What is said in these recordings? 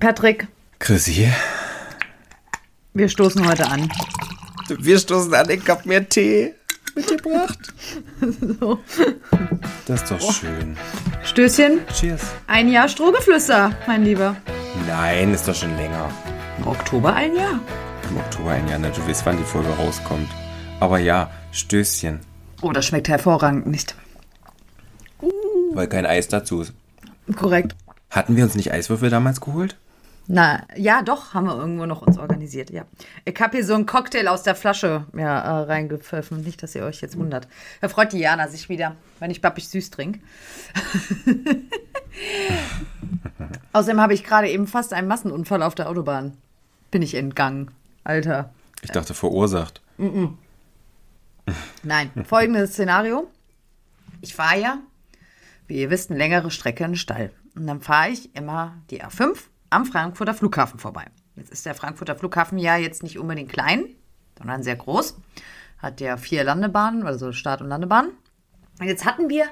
Patrick, Chrissy, wir stoßen heute an. wir stoßen an, ich hab mir Tee mitgebracht. So. Das ist doch schön. Stößchen, Cheers. ein Jahr Strohgeflüster, mein Lieber. Nein, ist doch schon länger. Im Oktober ein Jahr. Im Oktober ein Jahr, ne? Du weißt, wann die Folge rauskommt. Aber ja, Stößchen. Oh, das schmeckt hervorragend nicht. Weil kein Eis dazu ist. Korrekt. Hatten wir uns nicht Eiswürfel damals geholt? Na, ja, doch, haben wir irgendwo noch uns organisiert, ja. Ich habe hier so einen Cocktail aus der Flasche ja, äh, reingepfiffen. Nicht, dass ihr euch jetzt wundert. Da freut die Jana sich wieder, wenn ich bappig süß trinke. Außerdem habe ich gerade eben fast einen Massenunfall auf der Autobahn. Bin ich entgangen. Alter. Ich dachte, verursacht. Nein, folgendes Szenario. Ich fahre ja, wie ihr wisst, eine längere Strecke in den Stall. Und dann fahre ich immer die A5 am Frankfurter Flughafen vorbei. Jetzt ist der Frankfurter Flughafen ja jetzt nicht unbedingt klein, sondern sehr groß. Hat ja vier Landebahnen, also Start- und Landebahnen. Und jetzt hatten wir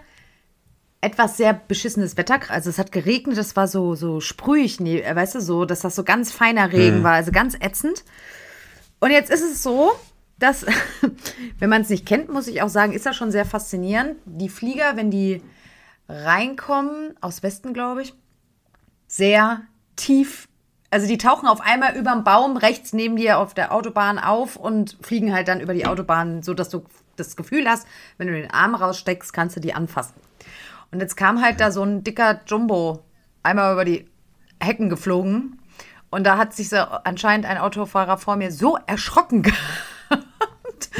etwas sehr beschissenes Wetter. Also es hat geregnet, es war so, so sprühig, nee, äh, weißt du, so, dass das so ganz feiner Regen war, also ganz ätzend. Und jetzt ist es so, dass, wenn man es nicht kennt, muss ich auch sagen, ist das schon sehr faszinierend. Die Flieger, wenn die reinkommen, aus Westen, glaube ich, sehr tief, also die tauchen auf einmal über dem Baum rechts neben dir auf der Autobahn auf und fliegen halt dann über die Autobahn, so dass du das Gefühl hast, wenn du den Arm raussteckst, kannst du die anfassen. Und jetzt kam halt da so ein dicker Jumbo einmal über die Hecken geflogen. Und da hat sich so anscheinend ein Autofahrer vor mir so erschrocken gehabt.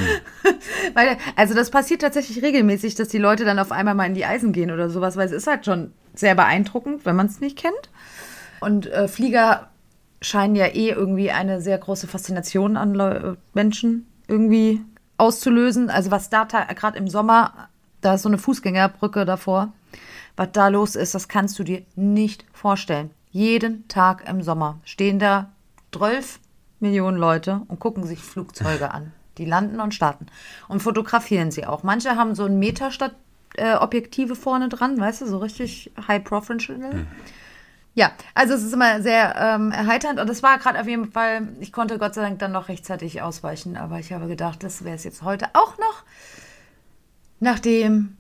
Weil, also das passiert tatsächlich regelmäßig, dass die Leute dann auf einmal mal in die Eisen gehen oder sowas, weil es ist halt schon sehr beeindruckend, wenn man es nicht kennt. Und äh, Flieger scheinen ja eh irgendwie eine sehr große Faszination an Leu Menschen irgendwie auszulösen. Also was da gerade im Sommer, da ist so eine Fußgängerbrücke davor, was da los ist, das kannst du dir nicht vorstellen. Jeden Tag im Sommer stehen da 12 Millionen Leute und gucken sich Flugzeuge an. Die landen und starten. Und fotografieren sie auch. Manche haben so ein Meterstadt äh, vorne dran, weißt du, so richtig high professional. Ja, also es ist immer sehr ähm, erheiternd und es war gerade auf jeden Fall, ich konnte Gott sei Dank dann noch rechtzeitig ausweichen, aber ich habe gedacht, das wäre es jetzt heute auch noch, nachdem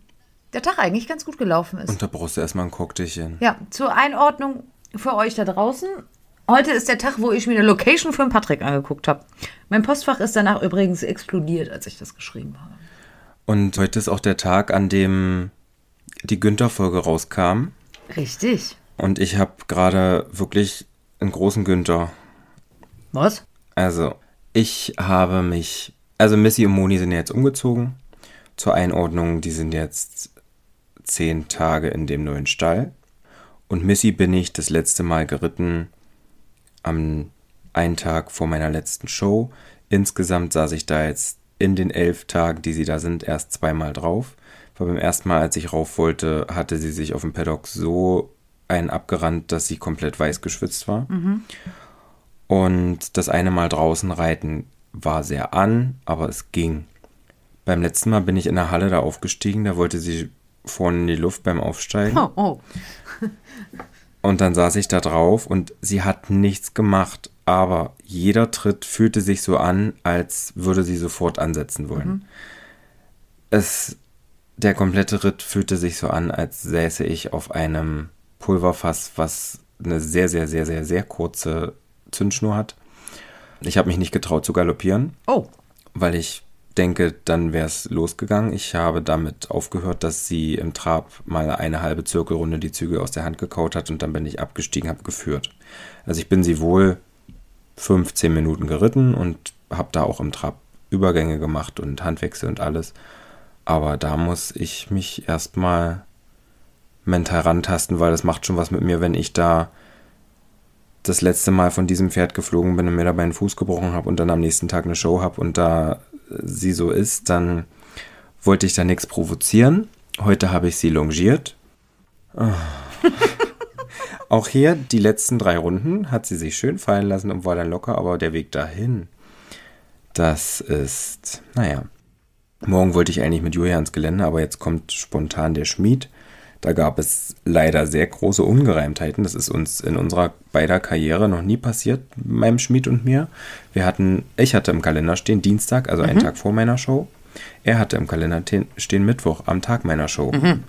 der Tag eigentlich ganz gut gelaufen ist. Und da brauchst du erstmal ein Cocktailchen. Ja, zur Einordnung für euch da draußen. Heute ist der Tag, wo ich mir eine Location für den Patrick angeguckt habe. Mein Postfach ist danach übrigens explodiert, als ich das geschrieben habe. Und heute ist auch der Tag, an dem die Günther-Folge rauskam. Richtig. Und ich habe gerade wirklich einen großen Günther. Was? Also, ich habe mich. Also, Missy und Moni sind jetzt umgezogen. Zur Einordnung, die sind jetzt zehn Tage in dem neuen Stall. Und Missy bin ich das letzte Mal geritten am einen Tag vor meiner letzten Show. Insgesamt saß ich da jetzt in den elf Tagen, die sie da sind, erst zweimal drauf. Weil beim ersten Mal, als ich rauf wollte, hatte sie sich auf dem Paddock so einen abgerannt, dass sie komplett weiß geschwitzt war. Und das eine Mal draußen reiten war sehr an, aber es ging. Beim letzten Mal bin ich in der Halle da aufgestiegen, da wollte sie vorne in die Luft beim Aufsteigen. Oh, oh. Und dann saß ich da drauf und sie hat nichts gemacht, aber jeder Tritt fühlte sich so an, als würde sie sofort ansetzen wollen. Es, der komplette Ritt fühlte sich so an, als säße ich auf einem Pulverfass, was eine sehr, sehr, sehr, sehr, sehr kurze Zündschnur hat. Ich habe mich nicht getraut zu galoppieren, Oh. weil ich denke, dann wäre es losgegangen. Ich habe damit aufgehört, dass sie im Trab mal eine halbe Zirkelrunde die Züge aus der Hand gekaut hat und dann bin ich abgestiegen, habe geführt. Also ich bin sie wohl 15 Minuten geritten und habe da auch im Trab Übergänge gemacht und Handwechsel und alles. Aber da muss ich mich erstmal mental rantasten, weil das macht schon was mit mir, wenn ich da das letzte Mal von diesem Pferd geflogen bin und mir dabei einen Fuß gebrochen habe und dann am nächsten Tag eine Show habe und da sie so ist, dann wollte ich da nichts provozieren. Heute habe ich sie longiert. Ah. Auch hier die letzten drei Runden hat sie sich schön fallen lassen und war dann locker, aber der Weg dahin, das ist, naja. Morgen wollte ich eigentlich mit Julia ins Gelände, aber jetzt kommt spontan der Schmied. Da gab es leider sehr große Ungereimtheiten. Das ist uns in unserer beider Karriere noch nie passiert, meinem Schmied und mir. Wir hatten, ich hatte im Kalender stehen Dienstag, also mhm. einen Tag vor meiner Show. Er hatte im Kalender stehen Mittwoch, am Tag meiner Show. Mhm.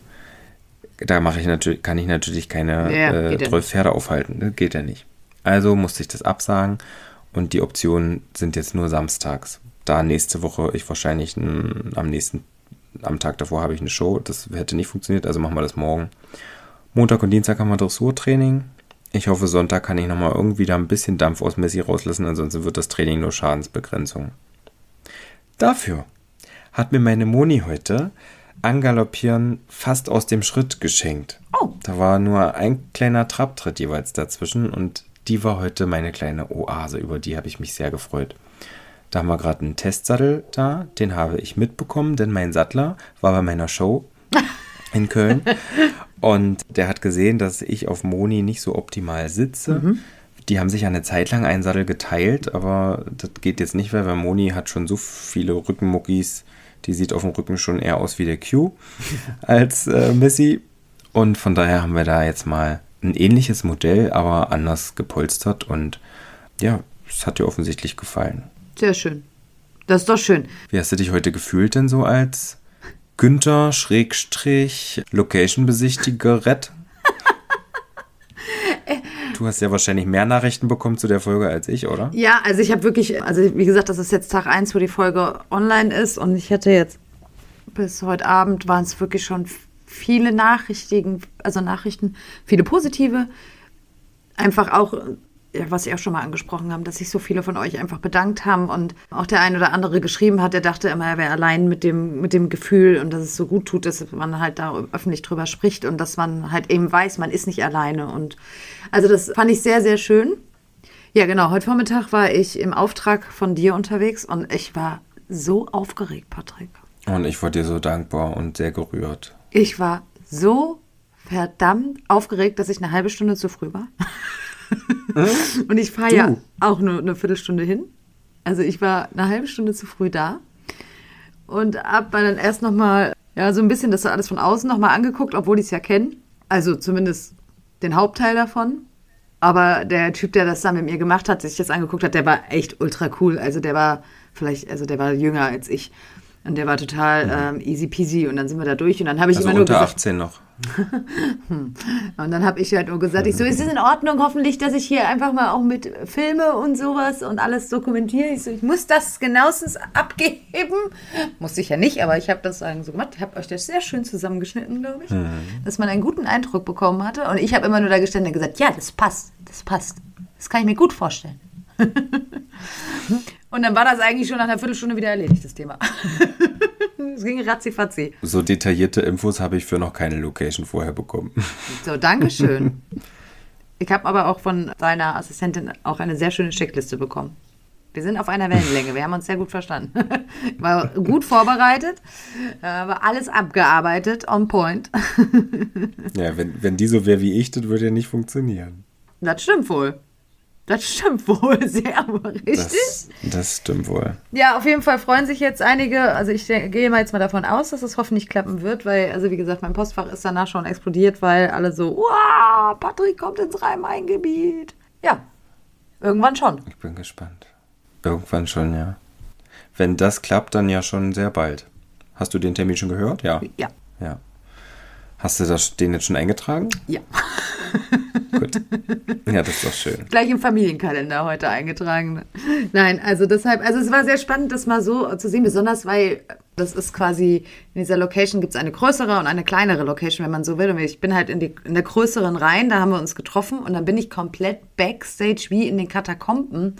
Da mache ich natürlich, kann ich natürlich keine ja, äh, 12 Pferde aufhalten. Das geht ja nicht. Also musste ich das absagen und die Optionen sind jetzt nur samstags. Da nächste Woche ich wahrscheinlich am nächsten am Tag davor habe ich eine Show. Das hätte nicht funktioniert, also machen wir das morgen. Montag und Dienstag haben wir Dressurtraining. Ich hoffe, Sonntag kann ich nochmal irgendwie da ein bisschen Dampf aus Messi rauslassen, ansonsten wird das Training nur Schadensbegrenzung. Dafür hat mir meine Moni heute Angaloppieren fast aus dem Schritt geschenkt. Oh. Da war nur ein kleiner Trabtritt jeweils dazwischen und die war heute meine kleine Oase, über die habe ich mich sehr gefreut. Da haben wir gerade einen Testsattel da, den habe ich mitbekommen, denn mein Sattler war bei meiner Show in Köln und der hat gesehen, dass ich auf Moni nicht so optimal sitze. Mhm. Die haben sich eine Zeit lang einen Sattel geteilt, aber das geht jetzt nicht mehr, weil Moni hat schon so viele Rückenmuckis, die sieht auf dem Rücken schon eher aus wie der Q als äh, Missy. Und von daher haben wir da jetzt mal ein ähnliches Modell, aber anders gepolstert und ja, es hat dir offensichtlich gefallen. Sehr schön. Das ist doch schön. Wie hast du dich heute gefühlt denn so als Günther Schrägstrich Location-Besichtigerett? Du hast ja wahrscheinlich mehr Nachrichten bekommen zu der Folge als ich, oder? Ja, also ich habe wirklich, also wie gesagt, das ist jetzt Tag 1, wo die Folge online ist und ich hätte jetzt bis heute Abend waren es wirklich schon viele Nachrichten, also Nachrichten, viele positive. Einfach auch ja, was Sie auch schon mal angesprochen haben, dass sich so viele von euch einfach bedankt haben und auch der ein oder andere geschrieben hat, der dachte immer, er wäre allein mit dem, mit dem Gefühl und dass es so gut tut, dass man halt da öffentlich drüber spricht und dass man halt eben weiß, man ist nicht alleine. Und also das fand ich sehr, sehr schön. Ja, genau. Heute Vormittag war ich im Auftrag von dir unterwegs und ich war so aufgeregt, Patrick. Und ich war dir so dankbar und sehr gerührt. Ich war so verdammt aufgeregt, dass ich eine halbe Stunde zu früh war. und ich fahre ja auch nur eine Viertelstunde hin. Also ich war eine halbe Stunde zu früh da und habe dann erst nochmal, ja, so ein bisschen das alles von außen nochmal angeguckt, obwohl ich es ja kenne. Also zumindest den Hauptteil davon. Aber der Typ, der das dann mit mir gemacht hat, sich das angeguckt hat, der war echt ultra cool. Also der war vielleicht, also der war jünger als ich. Und der war total mhm. ähm, easy peasy und dann sind wir da durch und dann habe ich also immer nur unter gesagt, 18 noch. und dann habe ich halt nur gesagt, ich so, ist es in Ordnung hoffentlich, dass ich hier einfach mal auch mit filme und sowas und alles dokumentiere. Ich so, ich muss das genauestens abgeben. Musste ich ja nicht, aber ich habe das sagen so gemacht. Ich habe euch das sehr schön zusammengeschnitten, glaube ich, mhm. dass man einen guten Eindruck bekommen hatte. Und ich habe immer nur da gestanden und gesagt, ja, das passt, das passt. Das kann ich mir gut vorstellen. Und dann war das eigentlich schon nach einer Viertelstunde wieder erledigt, das Thema. es ging ratzi-fatzi. So detaillierte Infos habe ich für noch keine Location vorher bekommen. So, Dankeschön. Ich habe aber auch von deiner Assistentin auch eine sehr schöne Checkliste bekommen. Wir sind auf einer Wellenlänge, wir haben uns sehr gut verstanden. War gut vorbereitet, war alles abgearbeitet, on point. ja, wenn, wenn die so wäre wie ich, das würde ja nicht funktionieren. Das stimmt wohl. Das stimmt wohl sehr, richtig? Das, das, stimmt wohl. Ja, auf jeden Fall freuen sich jetzt einige. Also ich gehe mal jetzt mal davon aus, dass es hoffentlich klappen wird, weil, also wie gesagt, mein Postfach ist danach schon explodiert, weil alle so, wow, Patrick kommt ins Rhein-Main-Gebiet. Ja, irgendwann schon. Ich bin gespannt. Irgendwann schon, ja. Wenn das klappt, dann ja schon sehr bald. Hast du den Termin schon gehört? Ja. Ja. Ja. Hast du das, den jetzt schon eingetragen? Ja. Gut. Ja, das ist doch schön. Gleich im Familienkalender heute eingetragen. Nein, also deshalb, also es war sehr spannend, das mal so zu sehen, besonders weil das ist quasi, in dieser Location gibt es eine größere und eine kleinere Location, wenn man so will. Und ich bin halt in, die, in der größeren rein, da haben wir uns getroffen und dann bin ich komplett backstage wie in den Katakomben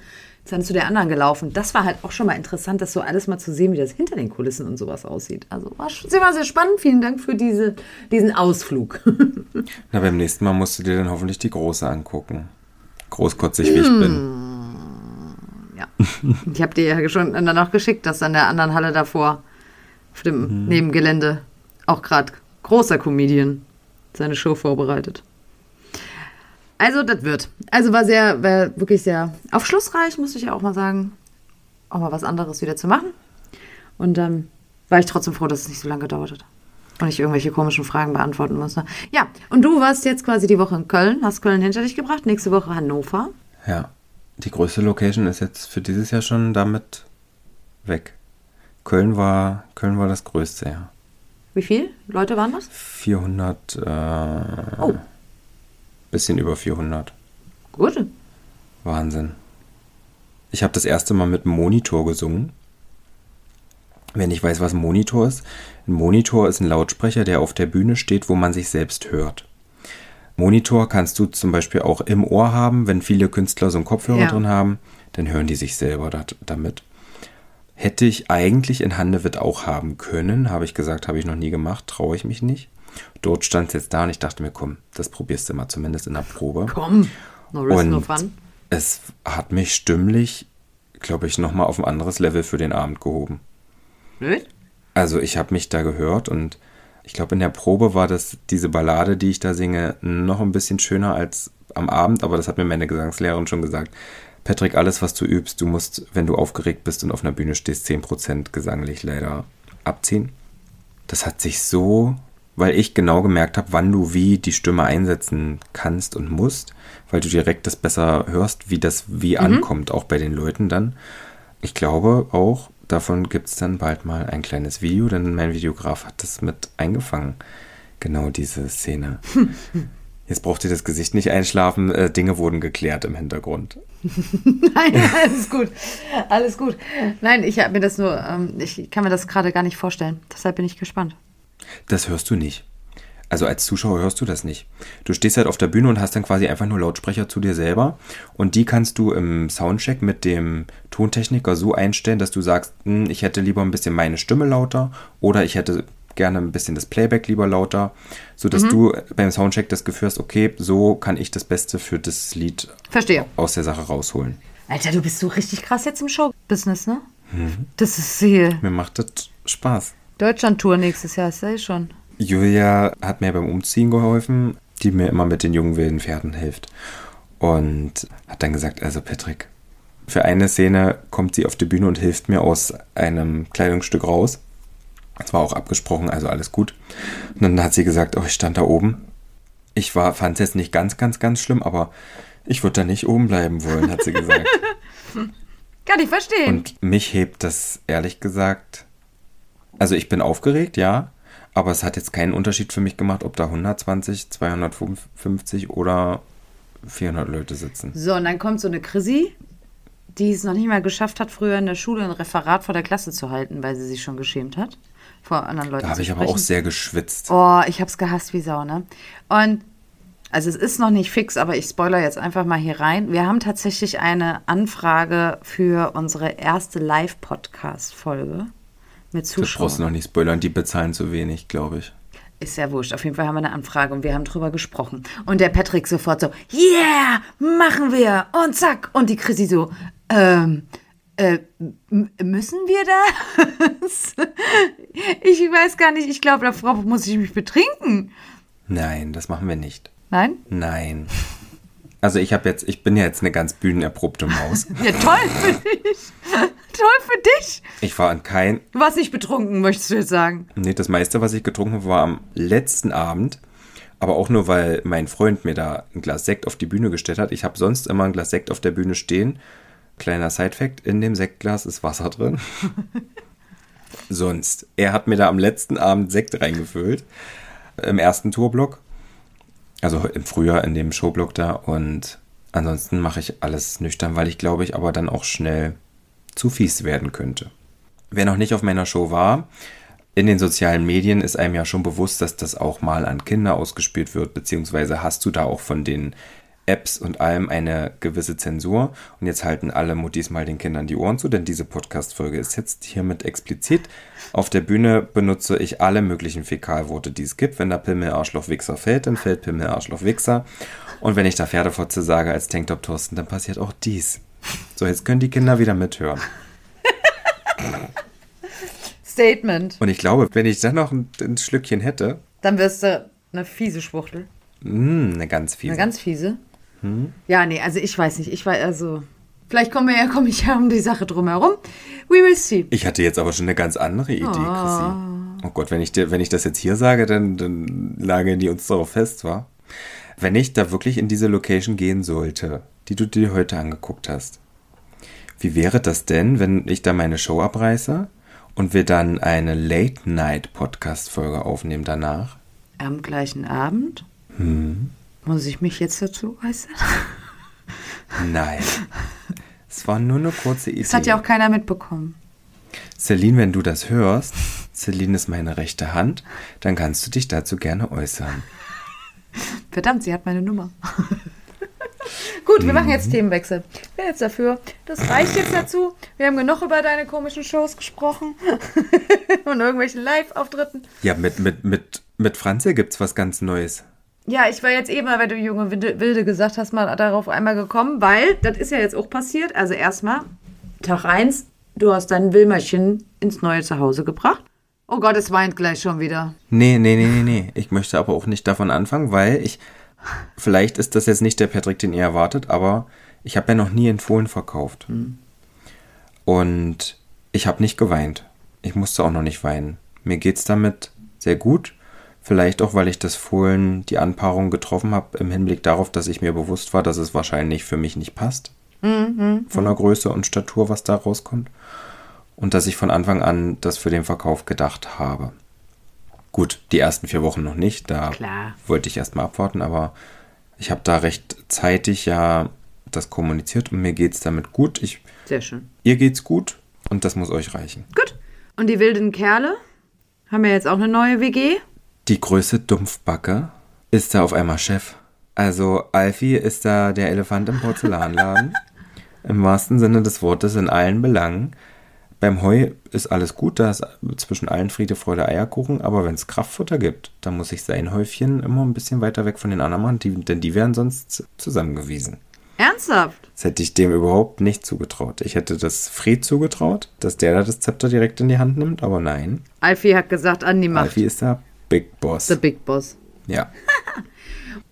dann zu der anderen gelaufen. Das war halt auch schon mal interessant, das so alles mal zu sehen, wie das hinter den Kulissen und sowas aussieht. Also war sehr, sehr spannend. Vielen Dank für diese, diesen Ausflug. Na, beim nächsten Mal musst du dir dann hoffentlich die große angucken. Großkotzig, wie ich bin. Ja. Ich habe dir ja schon dann auch geschickt, dass an der anderen Halle davor, auf dem mhm. Nebengelände, auch gerade großer Comedian seine Show vorbereitet. Also, das wird. Also war sehr, war wirklich sehr aufschlussreich, muss ich ja auch mal sagen. Auch mal was anderes wieder zu machen. Und dann ähm, war ich trotzdem froh, dass es nicht so lange gedauert hat. Und ich irgendwelche komischen Fragen beantworten muss. Ne? Ja, und du warst jetzt quasi die Woche in Köln, hast Köln hinter dich gebracht, nächste Woche Hannover. Ja, die größte Location ist jetzt für dieses Jahr schon damit weg. Köln war, Köln war das größte, ja. Wie viel Leute waren das? 400, äh, Oh. Bisschen über 400. Gut. Wahnsinn. Ich habe das erste Mal mit Monitor gesungen. Wenn ich weiß, was ein Monitor ist. Ein Monitor ist ein Lautsprecher, der auf der Bühne steht, wo man sich selbst hört. Monitor kannst du zum Beispiel auch im Ohr haben, wenn viele Künstler so einen Kopfhörer Ja. drin haben, dann hören die sich selber dat, damit. Hätte ich eigentlich in Handewitt auch haben können, habe ich gesagt, habe ich noch nie gemacht, traue ich mich nicht. Dort stand es jetzt da und ich dachte mir, komm, das probierst du mal zumindest in der Probe. Komm. No risk, no Und fun. es hat mich stimmlich, glaube ich, nochmal auf ein anderes Level für den Abend gehoben. Blöd? Also ich habe mich da gehört und ich glaube, in der Probe war das diese Ballade, die ich da singe, noch ein bisschen schöner als am Abend, aber das hat mir meine Gesangslehrerin schon gesagt. Patrick, alles, was du übst, du musst, wenn du aufgeregt bist und auf einer Bühne stehst, 10% gesanglich leider abziehen. Das hat sich so, weil ich genau gemerkt habe, wann du wie die Stimme einsetzen kannst und musst, weil du direkt das besser hörst, wie das wie ankommt, auch bei den Leuten dann. Ich glaube auch, davon gibt es dann bald mal ein kleines Video, denn mein Videograf hat das mit eingefangen. Genau diese Szene. Jetzt braucht ihr das Gesicht nicht einschlafen, äh, Dinge wurden geklärt im Hintergrund. Nein, alles gut. Alles gut. Nein, ich habe mir das nur, ähm, ich kann mir das gerade gar nicht vorstellen. Deshalb bin ich gespannt. Das hörst du nicht. Also als Zuschauer hörst du das nicht. Du stehst halt auf der Bühne und hast dann quasi einfach nur Lautsprecher zu dir selber und die kannst du im Soundcheck mit dem Tontechniker so einstellen, dass du sagst, hm, ich hätte lieber ein bisschen meine Stimme lauter oder ich hätte gerne ein bisschen das Playback lieber lauter, sodass du beim Soundcheck das Gefühl hast, okay, so kann ich das Beste für das Lied Verstehe. aus der Sache rausholen. Alter, du bist so richtig krass jetzt im Showbusiness, ne? Das ist hier. Mir macht das Spaß. Deutschland-Tour nächstes Jahr, ist ja eh schon. Julia hat mir beim Umziehen geholfen, die mir immer mit den jungen wilden Pferden hilft. Und hat dann gesagt, also Patrick, für eine Szene kommt sie auf die Bühne und hilft mir aus einem Kleidungsstück raus. Das war auch abgesprochen, also alles gut. Und dann hat sie gesagt, oh, ich stand da oben. Ich war, fand es jetzt nicht ganz, ganz, ganz schlimm, aber ich würde da nicht oben bleiben wollen, hat sie gesagt. Kann ich verstehen. Und mich hebt das ehrlich gesagt. Also ich bin aufgeregt, ja, aber es hat jetzt keinen Unterschied für mich gemacht, ob da 120, 250 oder 400 Leute sitzen. so, und dann kommt so eine Chrissy, die es noch nicht mal geschafft hat, früher in der Schule ein Referat vor der Klasse zu halten, weil sie sich schon geschämt hat, vor anderen Leuten Da habe ich aber auch sehr geschwitzt. Oh, ich hab's gehasst wie Sau, ne? Und also es ist noch nicht fix, aber ich spoiler jetzt einfach mal hier rein. Wir haben tatsächlich eine Anfrage für unsere erste Live-Podcast-Folge mit Das brauchst du Zuschauern. noch nicht spoilern, die bezahlen zu wenig, glaube ich. Ist ja wurscht. Auf jeden Fall haben wir eine Anfrage und wir haben drüber gesprochen. Und der Patrick sofort so, yeah, machen wir. Und zack. Und die Chrissy so, ähm, äh, müssen wir das? ich weiß gar nicht. Ich glaube, davor muss ich mich betrinken. Nein, das machen wir nicht. Nein? Nein. Also ich habe jetzt, ich bin ja jetzt eine ganz bühnenerprobte Maus. Ja, toll für dich. toll für dich. Ich war an kein, Du warst nicht betrunken, möchtest du jetzt sagen. Nee, das meiste, was ich getrunken habe, war am letzten Abend. Aber auch nur, weil mein Freund mir da ein Glas Sekt auf die Bühne gestellt hat. Ich habe sonst immer ein Glas Sekt auf der Bühne stehen. Kleiner Sidefact, in dem Sektglas ist Wasser drin. sonst. Er hat mir da am letzten Abend Sekt reingefüllt. Im ersten Tourblock. Also im Frühjahr in dem Showblock da. Und ansonsten mache ich alles nüchtern, weil ich glaube ich aber dann auch schnell zu fies werden könnte. Wer noch nicht auf meiner Show war, in den sozialen Medien ist einem ja schon bewusst, dass das auch mal an Kinder ausgespielt wird, beziehungsweise hast du da auch von den Apps und allem eine gewisse Zensur. Und jetzt halten alle Muttis mal den Kindern die Ohren zu, denn diese Podcast-Folge ist jetzt hiermit explizit. Auf der Bühne benutze ich alle möglichen Fäkalworte, die es gibt. Wenn da Pimmel, Arschloch, Wichser fällt, dann fällt Pimmel, Arschloch, Wichser. Und wenn ich da Pferdefotze sage als Tanktop Thorsten, dann passiert auch dies. So, jetzt können die Kinder wieder mithören. Statement. Und ich glaube, wenn ich dann noch ein, ein Schlückchen hätte, Dann wirst du eine fiese Schwuchtel. mh, eine ganz fiese. Eine ganz fiese. Ja, nee, also ich weiß nicht. Ich weiß, also. Vielleicht komme ja, komme ich ja um die Sache drumherum. We will see. Ich hatte jetzt aber schon eine ganz andere Idee, Chrissy. Oh Gott, wenn ich, dir, wenn ich das jetzt hier sage, dann, dann lagen die uns darauf fest, wa? Wenn ich da wirklich in diese Location gehen sollte, die du dir heute angeguckt hast, wie wäre das denn, wenn ich da meine Show abreiße und wir dann eine Late-Night-Podcast-Folge aufnehmen danach? Am gleichen Abend? Hm. Muss ich mich jetzt dazu äußern? Nein. Es war nur eine kurze Idee. Das hat ja auch keiner mitbekommen. Celine, wenn du das hörst, Celine ist meine rechte Hand, dann kannst du dich dazu gerne äußern. Verdammt, sie hat meine Nummer. Gut, wir machen jetzt Themenwechsel. Ich bin jetzt dafür. Das reicht jetzt dazu. Wir haben genug über deine komischen Shows gesprochen. Und irgendwelchen Live-Auftritten. Ja, mit, mit, mit, mit Franzi gibt's was ganz Neues. Ja, ich war jetzt eben, weil du junge Wilde, gesagt hast, mal darauf einmal gekommen, weil das ist ja jetzt auch passiert. Also erstmal, Tag 1, du hast dein Wilmerchen ins neue Zuhause gebracht. Oh Gott, es weint gleich schon wieder. Nee, nee, nee, nee, nee. Ich möchte aber auch nicht davon anfangen, weil ich. Vielleicht ist das jetzt nicht der Patrick, den ihr erwartet, aber ich habe ja noch nie in Fohlen verkauft. Und ich habe nicht geweint. Ich musste auch noch nicht weinen. Mir geht's damit sehr gut. Vielleicht auch, weil ich das Fohlen, die Anpaarung getroffen habe, im Hinblick darauf, dass ich mir bewusst war, dass es wahrscheinlich für mich nicht passt. Von der Größe und Statur, was da rauskommt. Und dass ich von Anfang an das für den Verkauf gedacht habe. Gut, die ersten vier Wochen noch nicht, da Klar. wollte ich erstmal abwarten, aber ich habe da recht zeitig ja das kommuniziert und mir geht's damit gut. Ich, Sehr schön. ihr geht's gut und das muss euch reichen. Gut. Und die wilden Kerle haben ja jetzt auch eine neue WG. Die größte Dumpfbacke ist da auf einmal Chef. Also Alfie ist da der Elefant im Porzellanladen. Im wahrsten Sinne des Wortes in allen Belangen. Beim Heu ist alles gut, da ist zwischen allen Friede, Freude, Eierkuchen, aber wenn es Kraftfutter gibt, dann muss ich sein Häufchen immer ein bisschen weiter weg von den anderen machen, die, denn die wären sonst zusammengewiesen. Ernsthaft? Das hätte ich dem überhaupt nicht zugetraut. Ich hätte das Fred zugetraut, dass der da das Zepter direkt in die Hand nimmt, aber nein. Alfie hat gesagt, Andi macht Alfie ist da Big Boss. the Big Boss. Ja.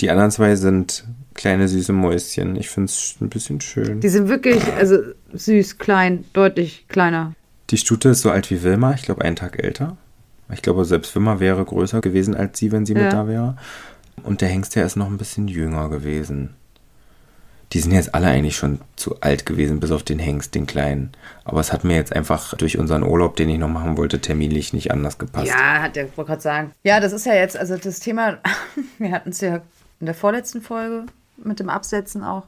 Die anderen zwei sind kleine süße Mäuschen. Ich finde es ein bisschen schön. Die sind wirklich, also süß, klein, deutlich kleiner. Die Stute ist so alt wie Wilma, ich glaube einen Tag älter. Ich glaube, selbst Wilma wäre größer gewesen als sie, wenn sie Ja. mit da wäre. Und der Hengst, der ist noch ein bisschen jünger gewesen. Die sind jetzt alle eigentlich schon zu alt gewesen, bis auf den Hengst, den kleinen. Aber es hat mir jetzt einfach durch unseren Urlaub, den ich noch machen wollte, terminlich nicht anders gepasst. Ja, hat der wollte gerade sagen. Ja, das ist ja jetzt, also das Thema, wir hatten es ja in der vorletzten Folge mit dem Absetzen auch.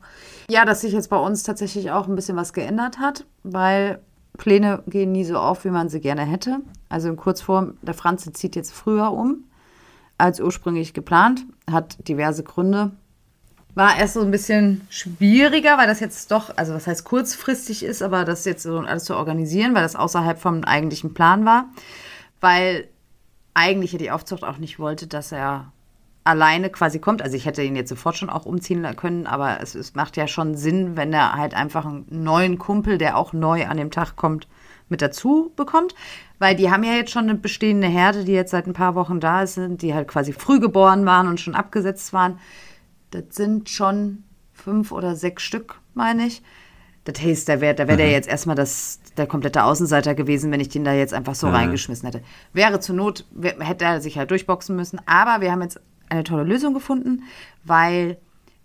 Ja, dass sich jetzt bei uns tatsächlich auch ein bisschen was geändert hat, weil Pläne gehen nie so auf, wie man sie gerne hätte. Also in Kurzform, der Franze zieht jetzt früher um als ursprünglich geplant, hat diverse Gründe. War erst so ein bisschen schwieriger, weil das jetzt doch, also was heißt kurzfristig ist, aber das jetzt so alles zu organisieren, weil das außerhalb vom eigentlichen Plan war. Weil eigentlich ja die Aufzucht auch nicht wollte, dass er alleine quasi kommt. Also ich hätte ihn jetzt sofort schon auch umziehen können, aber es, es macht ja schon Sinn, wenn er halt einfach einen neuen Kumpel, der auch neu an dem Tag kommt, mit dazu bekommt. Weil die haben ja jetzt schon eine bestehende Herde, die jetzt seit ein paar Wochen da sind, die halt quasi früh geboren waren und schon abgesetzt waren. Das sind schon fünf oder sechs Stück, meine ich. Das heißt, da wäre da wär der jetzt erstmal das, der komplette Außenseiter gewesen, wenn ich den da jetzt einfach so reingeschmissen hätte. Wäre zur Not, hätte er sich halt durchboxen müssen. Aber wir haben jetzt eine tolle Lösung gefunden, weil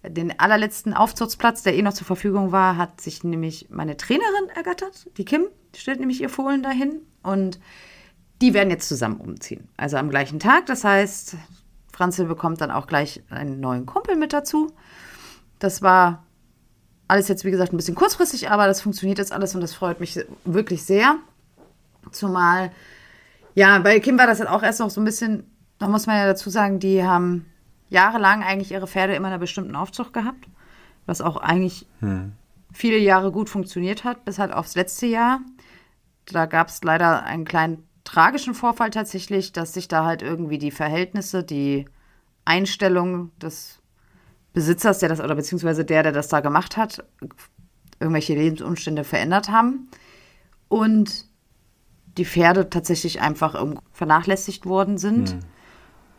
den allerletzten Aufzuchtsplatz, der eh noch zur Verfügung war, hat sich nämlich meine Trainerin ergattert. Die Kim stellt nämlich ihr Fohlen dahin und die werden jetzt zusammen umziehen. Also am gleichen Tag. Das heißt, Franzl bekommt dann auch gleich einen neuen Kumpel mit dazu. Das war alles jetzt, wie gesagt, ein bisschen kurzfristig, aber das funktioniert jetzt alles und das freut mich wirklich sehr. Zumal, ja, bei Kim war das halt auch erst noch so ein bisschen, da muss man ja dazu sagen, die haben jahrelang eigentlich ihre Pferde immer in einer bestimmten Aufzucht gehabt, was auch eigentlich viele Jahre gut funktioniert hat, bis halt aufs letzte Jahr. Da gab es leider einen kleinen tragischen Vorfall tatsächlich, dass sich da halt irgendwie die Verhältnisse, die Einstellung des Besitzers, der das, oder beziehungsweise der, der das da gemacht hat, irgendwelche Lebensumstände verändert haben. Und die Pferde tatsächlich einfach vernachlässigt worden sind.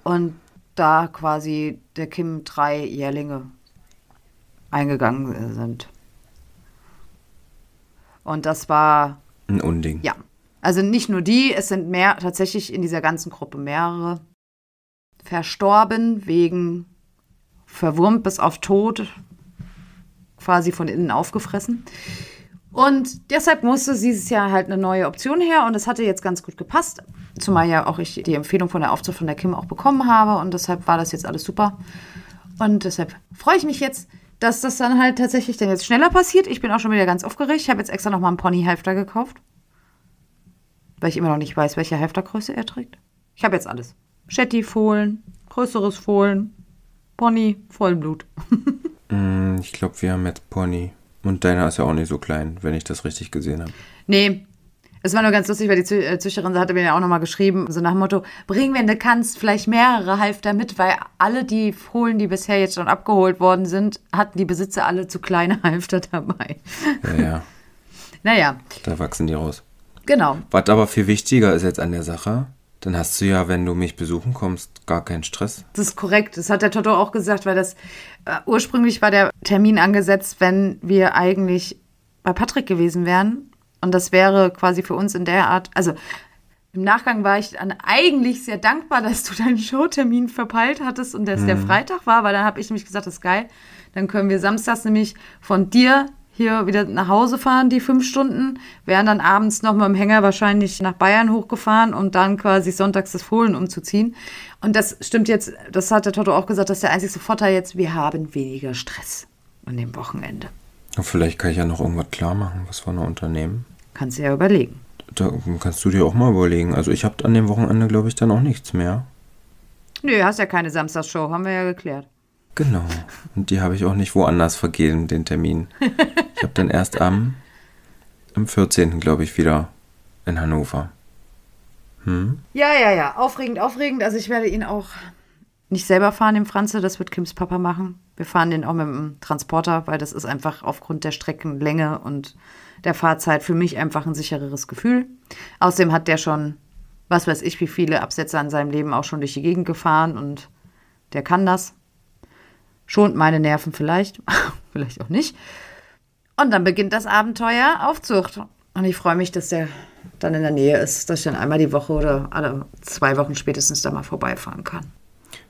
Und da quasi der Kim drei Jährlinge eingegangen sind. Und das war Ein Unding. ja, Also nicht nur die, es sind mehr, tatsächlich in dieser ganzen Gruppe mehrere verstorben wegen verwurmt bis auf Tod, quasi von innen aufgefressen. Und deshalb musste dieses Jahr halt eine neue Option her und es hatte jetzt ganz gut gepasst. Zumal ja auch ich die Empfehlung von der Aufzucht von der Kim auch bekommen habe und deshalb war das jetzt alles super. Und deshalb freue ich mich jetzt, dass das dann halt tatsächlich dann jetzt schneller passiert. Ich bin auch schon wieder ganz aufgeregt. Ich habe jetzt extra nochmal einen Pony-Halfter gekauft. Weil ich immer noch nicht weiß, welche Halftergröße er trägt. Ich habe jetzt alles. Shetty-Fohlen, größeres Fohlen, Pony, Vollblut. Mm, ich glaube, wir haben jetzt Pony. Und deiner ist ja auch nicht so klein, wenn ich das richtig gesehen habe. Nee. Es war nur ganz lustig, weil die äh, Züchterin hatte mir ja auch nochmal geschrieben, so nach dem Motto, bring, wenn du kannst, vielleicht mehrere Halfter mit, weil alle die Fohlen, die bisher jetzt schon abgeholt worden sind, hatten die Besitzer alle zu kleine Halfter dabei. Ja, ja. Naja, Da wachsen die raus. Genau. Was aber viel wichtiger ist jetzt an der Sache, dann hast du ja, wenn du mich besuchen kommst, gar keinen Stress. Das ist korrekt. Das hat der Toto auch gesagt, weil das äh, ursprünglich war der Termin angesetzt, wenn wir eigentlich bei Patrick gewesen wären. Und das wäre quasi für uns in der Art, also im Nachgang war ich dann eigentlich sehr dankbar, dass du deinen Showtermin verpeilt hattest und dass der Freitag war, weil dann habe ich nämlich gesagt, das ist geil. Dann können wir samstags nämlich von dir hier wieder nach Hause fahren, die fünf Stunden, wären dann abends noch mit dem Hänger wahrscheinlich nach Bayern hochgefahren und dann quasi sonntags das Fohlen umzuziehen. Und das stimmt jetzt, das hat der Toto auch gesagt, das ist der einzige Vorteil jetzt, wir haben weniger Stress an dem Wochenende. Vielleicht kann ich ja noch irgendwas klar machen, was wir noch unternehmen. Kannst du ja überlegen. Da kannst du dir auch mal überlegen. Also ich habe an dem Wochenende, glaube ich, dann auch nichts mehr. Nö, hast ja keine Samstagsshow, haben wir ja geklärt. Genau. Und die habe ich auch nicht woanders vergeben, den Termin. Ich habe dann erst am, am 14. glaube ich, wieder in Hannover. Hm? Ja, ja, ja. Aufregend, aufregend. Also ich werde ihn auch nicht selber fahren, den Franze. Das wird Kims Papa machen. Wir fahren den auch mit dem Transporter, weil das ist einfach aufgrund der Streckenlänge und der Fahrzeit für mich einfach ein sichereres Gefühl. Außerdem hat der schon, was weiß ich, wie viele Absätze an seinem Leben auch schon durch die Gegend gefahren und der kann das. Schont meine Nerven vielleicht, vielleicht auch nicht. Und dann beginnt das Abenteuer Aufzucht. Und ich freue mich, dass der dann in der Nähe ist, dass ich dann einmal die Woche oder alle zwei Wochen spätestens da mal vorbeifahren kann.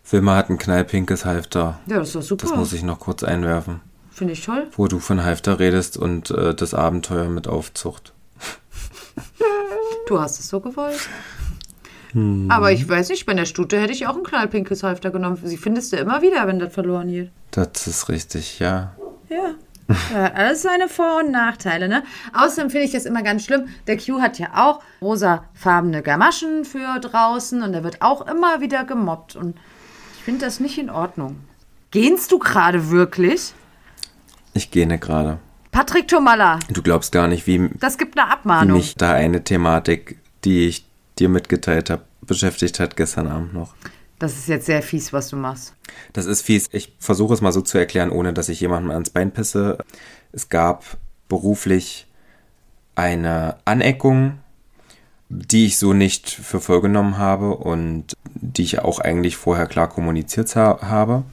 Wilma hat ein knallpinkes Halfter. Ja, das ist doch super. Das muss ich noch kurz einwerfen. Finde ich toll. Wo du von Halfter redest und äh, das Abenteuer mit Aufzucht. Du hast es so gewollt. Aber ich weiß nicht, bei der Stute hätte ich auch ein knallpinkes Halfter genommen. Sie findest du immer wieder, wenn das verloren geht. Das ist richtig, ja. Ja. ja. Alles seine Vor- und Nachteile, ne? Außerdem finde ich das immer ganz schlimm. Der Q hat ja auch rosafarbene Gamaschen für draußen und der wird auch immer wieder gemobbt. Und ich finde das nicht in Ordnung. Gehst du gerade wirklich? Ich gähne gerade. Patrick Tomalla, Du glaubst gar nicht, wie, das gibt eine Abmahnung. mich da eine Thematik, die ich dir mitgeteilt habe, beschäftigt hat gestern Abend noch. Das ist jetzt sehr fies, was du machst. Das ist fies. Ich versuche es mal so zu erklären, ohne dass ich jemandem ans Bein pisse. Es gab beruflich eine Aneckung, die ich so nicht für voll genommen habe und die ich auch eigentlich vorher klar kommuniziert ha habe.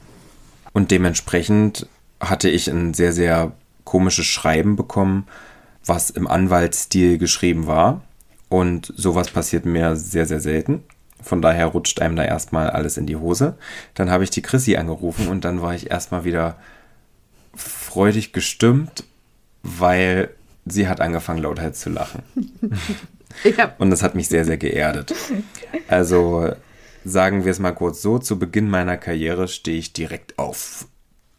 Und dementsprechend hatte ich ein sehr, sehr komisches Schreiben bekommen, was im Anwaltsstil geschrieben war. Und sowas passiert mir sehr, sehr selten. Von daher rutscht einem da erstmal alles in die Hose. Dann habe ich die Chrissy angerufen und dann war ich erstmal wieder freudig gestimmt, weil sie hat angefangen lauthals zu lachen. Ja. Und das hat mich sehr, sehr geerdet. Also sagen wir es mal kurz so, zu Beginn meiner Karriere stehe ich direkt auf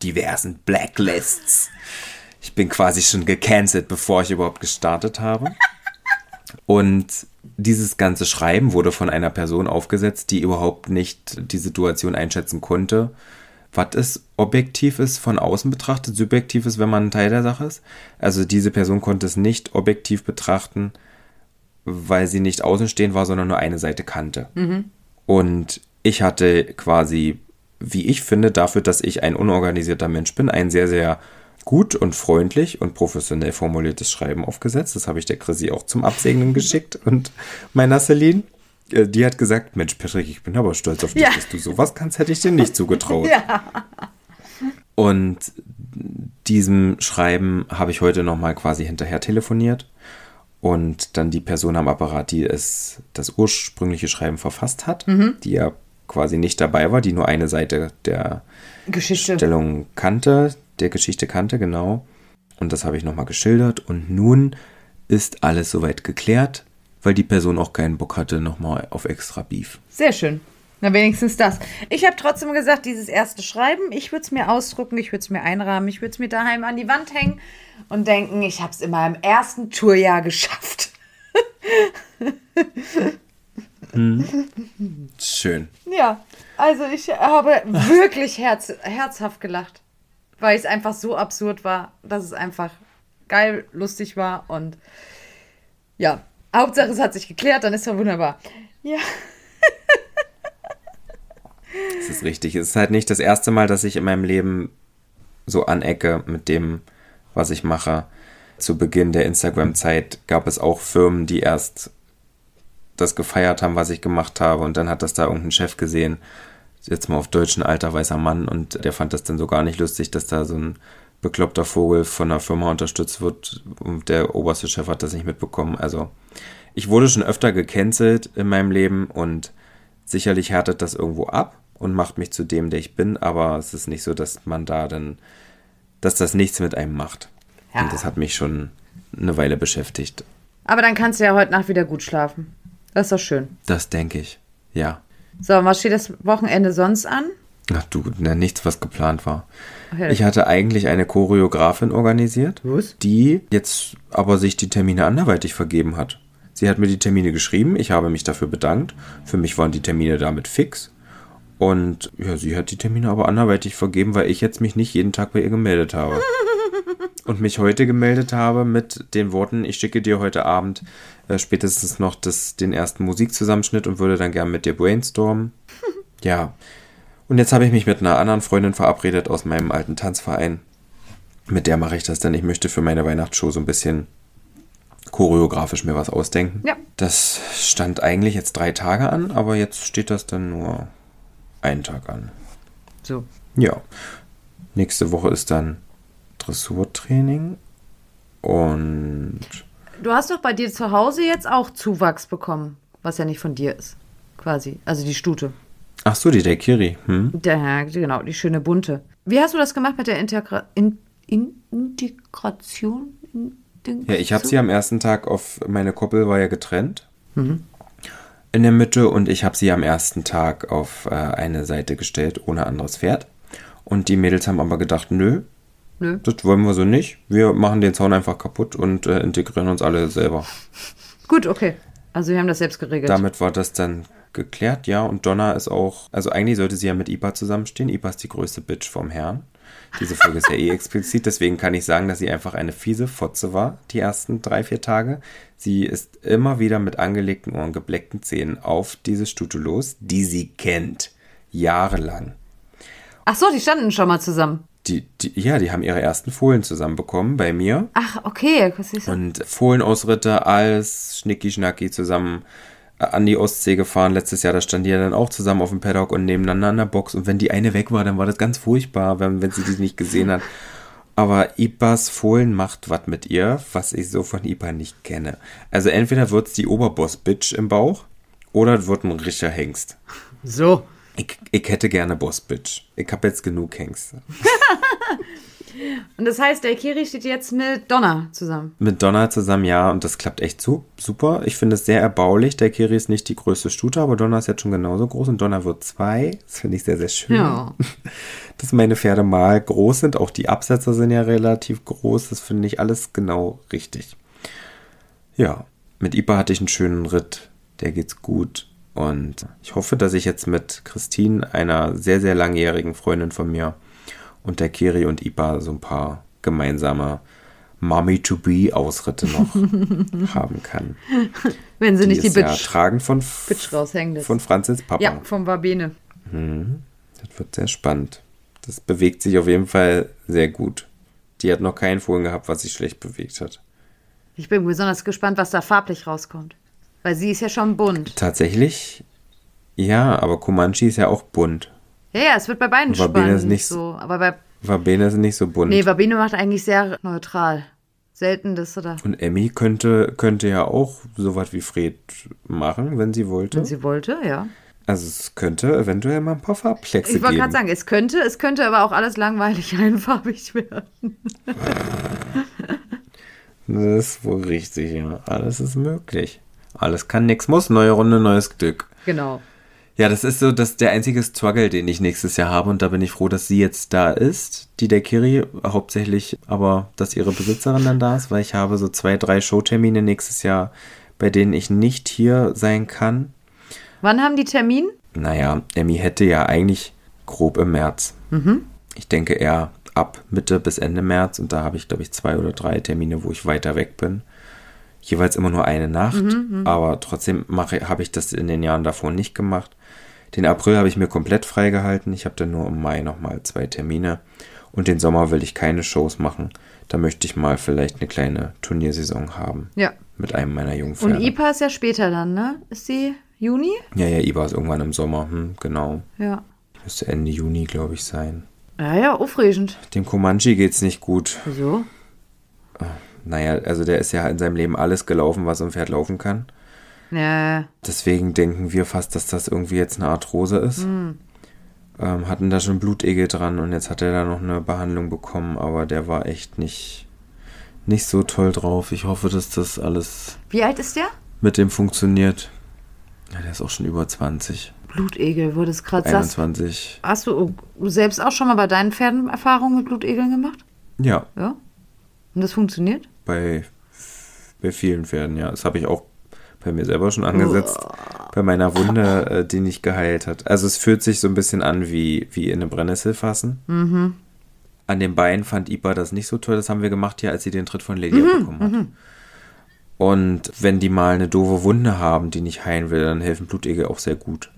diversen Blacklists. Ich bin quasi schon gecancelt, bevor ich überhaupt gestartet habe. Und dieses ganze Schreiben wurde von einer Person aufgesetzt, die überhaupt nicht die Situation einschätzen konnte. Was ist objektiv ist, von außen betrachtet, subjektiv ist, wenn man ein Teil der Sache ist. Also diese Person konnte es nicht objektiv betrachten, weil sie nicht außenstehend war, sondern nur eine Seite kannte. Und ich hatte quasi, wie ich finde, dafür, dass ich ein unorganisierter Mensch bin, ein sehr, sehr gut und freundlich und professionell formuliertes Schreiben aufgesetzt. Das habe ich der Chrissy auch zum Absegnen geschickt und meiner Celine. äh, Die hat gesagt, Mensch, Patrick, ich bin aber stolz auf dich, Ja. dass du sowas kannst, hätte ich dir nicht zugetraut. Und diesem Schreiben habe ich heute nochmal quasi hinterher telefoniert. und dann die Person am Apparat, die es das ursprüngliche Schreiben verfasst hat, die ja quasi nicht dabei war, die nur eine Seite der Geschichte. Stellung kannte, der Geschichte kannte, genau. Und das habe ich nochmal geschildert. Und nun ist alles soweit geklärt, weil die Person auch keinen Bock hatte nochmal auf extra Beef. Sehr schön. Na, wenigstens das. Ich habe trotzdem gesagt, dieses erste Schreiben, ich würde es mir ausdrucken, ich würde es mir einrahmen, ich würde es mir daheim an die Wand hängen und denken, ich habe es in meinem ersten Tourjahr geschafft. Schön. Ja, also ich habe wirklich herz, herzhaft gelacht, weil es einfach so absurd war, dass es einfach geil, lustig war und ja, Hauptsache es hat sich geklärt, dann ist ja wunderbar. Ja, Das ist richtig. Es ist halt nicht das erste Mal, dass ich in meinem Leben so anecke mit dem, was ich mache. Zu Beginn der Instagram-Zeit gab es auch Firmen, die erst das gefeiert haben, was ich gemacht habe. Und dann hat das da irgendein Chef gesehen. Jetzt mal auf Deutsch ein alter weißer Mann. Und der fand das dann so gar nicht lustig, dass da so ein bekloppter Vogel von einer Firma unterstützt wird. Und der oberste Chef hat das nicht mitbekommen. Also ich wurde schon öfter gecancelt in meinem Leben und sicherlich härtet das irgendwo ab und macht mich zu dem, der ich bin, aber es ist nicht so, dass man da dann, dass das nichts mit einem macht. Ja. Und das hat mich schon eine Weile beschäftigt. aber dann kannst du ja heute Nacht wieder gut schlafen. Das ist doch schön. Das denke ich. Ja. So, und was steht das Wochenende sonst an? Ach du, na, nichts, was geplant war. Ja, Ich hatte eigentlich eine Choreografin organisiert, Was? die jetzt aber sich die Termine anderweitig vergeben hat. Sie hat mir die Termine geschrieben, ich habe mich dafür bedankt. Für mich waren die Termine damit fix. Und ja, sie hat die Termine aber anderweitig vergeben, weil ich jetzt mich nicht jeden Tag bei ihr gemeldet habe. Und mich heute gemeldet habe mit den Worten, ich schicke dir heute Abend äh, spätestens noch das, den ersten Musikzusammenschnitt und würde dann gern mit dir brainstormen. Ja. Und jetzt habe ich mich mit einer anderen Freundin verabredet aus meinem alten Tanzverein. Mit der mache ich das dann. Ich möchte für meine Weihnachtsshow so ein bisschen choreografisch mir was ausdenken. Ja. Das stand eigentlich jetzt drei Tage an, aber jetzt steht das dann nur einen Tag an. So. Ja. Nächste Woche ist dann Dressurtraining und Du hast doch bei dir zu Hause jetzt auch Zuwachs bekommen, was ja nicht von dir ist. Quasi. Also die Stute. ach so, die Daikiri. Hm? Der, genau, die schöne bunte. Wie hast du das gemacht mit der Integra in, in, Integration? In, Ja, ich habe sie am ersten Tag auf meine Koppel war ja getrennt. In der Mitte und ich habe sie am ersten Tag auf äh, eine Seite gestellt, ohne anderes Pferd. Und die Mädels haben aber gedacht, nö, Nö. das wollen wir so nicht. Wir machen den Zaun einfach kaputt und äh, integrieren uns alle selber. Gut, okay. Also wir haben das selbst geregelt. Damit war das dann geklärt, ja. Und Donna ist auch, also eigentlich sollte sie ja mit Ipa zusammenstehen. Ipa ist die größte Bitch vom Herrn. Diese Folge ist ja eh explizit, deswegen kann ich sagen, dass sie einfach eine fiese Fotze war, die ersten drei, vier Tage. Sie ist immer wieder mit angelegten Ohren, gebleckten Zähnen auf diese Stute los, die sie kennt. Jahrelang. Ach so, die standen schon mal zusammen. Die, die, ja, die haben ihre ersten Fohlen zusammen bekommen bei mir. Ach, okay. Was ist das? Und Fohlenausritte, alles schnicki-schnacki zusammen äh, an die Ostsee gefahren. Letztes Jahr, da standen die ja dann auch zusammen auf dem Paddock und nebeneinander in der Box. Und wenn die eine weg war, dann war das ganz furchtbar, wenn, wenn sie die nicht gesehen hat. Aber Ipas Fohlen macht was mit ihr, was ich so von Ipa nicht kenne. Also entweder wird's die Oberboss-Bitch im Bauch oder es wird ein richtiger Hengst. So. Ich, ich hätte gerne Boss-Bitch. Ich habe jetzt genug Hengste. Und das heißt, der Kiri steht jetzt mit Donna zusammen. Mit Donna zusammen, ja, und das klappt echt su super. Ich finde es sehr erbaulich. Der Kiri ist nicht die größte Stute, aber Donna ist jetzt schon genauso groß und Donna wird zwei. Das finde ich sehr, sehr schön. Ja. Dass meine Pferde mal groß sind. Auch die Absätze sind ja relativ groß. Das finde ich alles genau richtig. Ja, mit Ipa hatte ich einen schönen Ritt. Der geht's gut. Und ich hoffe, dass ich jetzt mit Christine, einer sehr, sehr langjährigen Freundin von mir, und der Kiri und Ipa so ein paar gemeinsame Mommy-to-be-Ausritte noch haben kann. Wenn sie nicht die ist ja Bitch, tragen von, Bitch raushängen lässt. von Franzis Papa. Ja, vom Wabene. Das wird sehr spannend. Das bewegt sich auf jeden Fall sehr gut. Die hat noch keinen Fohlen gehabt, was sich schlecht bewegt hat. Ich bin besonders gespannt, was da farblich rauskommt. Weil sie ist ja schon bunt. Tatsächlich, ja, aber Comanche ist ja auch bunt. Ja, ja, es wird bei beiden Wabene spannend. ist nicht so. Aber bei. Wabene ist nicht so bunt. Nee, Wabene macht eigentlich sehr neutral. Selten, dass du da, Und Emmy könnte, könnte ja auch sowas wie Fred machen, wenn sie wollte. wenn sie wollte, ja. also es könnte eventuell mal ein paar Farbplexe Ich wollte geben. gerade sagen, es könnte, es könnte aber auch alles langweilig einfarbig werden. Das ist wohl richtig, ja. Alles ist möglich. Alles kann, nix muss. Neue Runde, neues Glück. Genau. Ja, das ist so das der einzige Struggle, den ich nächstes Jahr habe und da bin ich froh, dass sie jetzt da ist, die der Kiri, hauptsächlich aber, dass ihre Besitzerin dann da ist, weil ich habe so zwei, drei Showtermine nächstes Jahr, bei denen ich nicht hier sein kann. Wann haben die Termin? Naja, Emmy hätte ja eigentlich grob im März. Ich denke eher ab Mitte bis Ende März und da habe ich, glaube ich, zwei oder drei Termine, wo ich weiter weg bin. Jeweils immer nur eine Nacht, aber trotzdem habe ich das in den Jahren davor nicht gemacht. Den April habe ich mir komplett freigehalten. Ich habe dann nur im Mai nochmal zwei Termine. Und den Sommer will ich keine Shows machen. Da möchte ich mal vielleicht eine kleine Turniersaison haben. Ja. Mit einem meiner Und Jungpferde. IPA ist ja später dann, ne? Ist die Juni? ja, ja, IBA ist irgendwann im Sommer. Hm, genau. Ja. Müsste Ende Juni, glaube ich, sein. Ja, ja, aufregend. Dem Comanche geht's nicht gut. Wieso? Naja, also der ist ja in seinem Leben alles gelaufen, was ein Pferd laufen kann. Ja, Deswegen denken wir fast, dass das irgendwie jetzt eine Arthrose ist. Hm. Ähm, hatten da schon Blutegel dran und jetzt hat er da noch eine Behandlung bekommen, aber der war echt nicht, nicht so toll drauf. Ich hoffe, dass das alles wie alt ist der? mit dem funktioniert. Ja, der ist auch schon über 20. Blutegel, wurde es gerade sagst. 21. Hast du selbst auch schon mal bei deinen Pferden Erfahrungen mit Blutegeln gemacht? Ja, Ja. Und das funktioniert? Bei, bei vielen Pferden, ja. Das habe ich auch bei mir selber schon angesetzt. Bei meiner Wunde, äh, die nicht geheilt hat. Also es fühlt sich so ein bisschen an wie, wie in eine Brennnessel fassen. An den Beinen fand Ipa das nicht so toll. Das haben wir gemacht hier, als sie den Tritt von Lady bekommen hat. Und wenn die mal eine doofe Wunde haben, die nicht heilen will, dann helfen Blutegel auch sehr gut.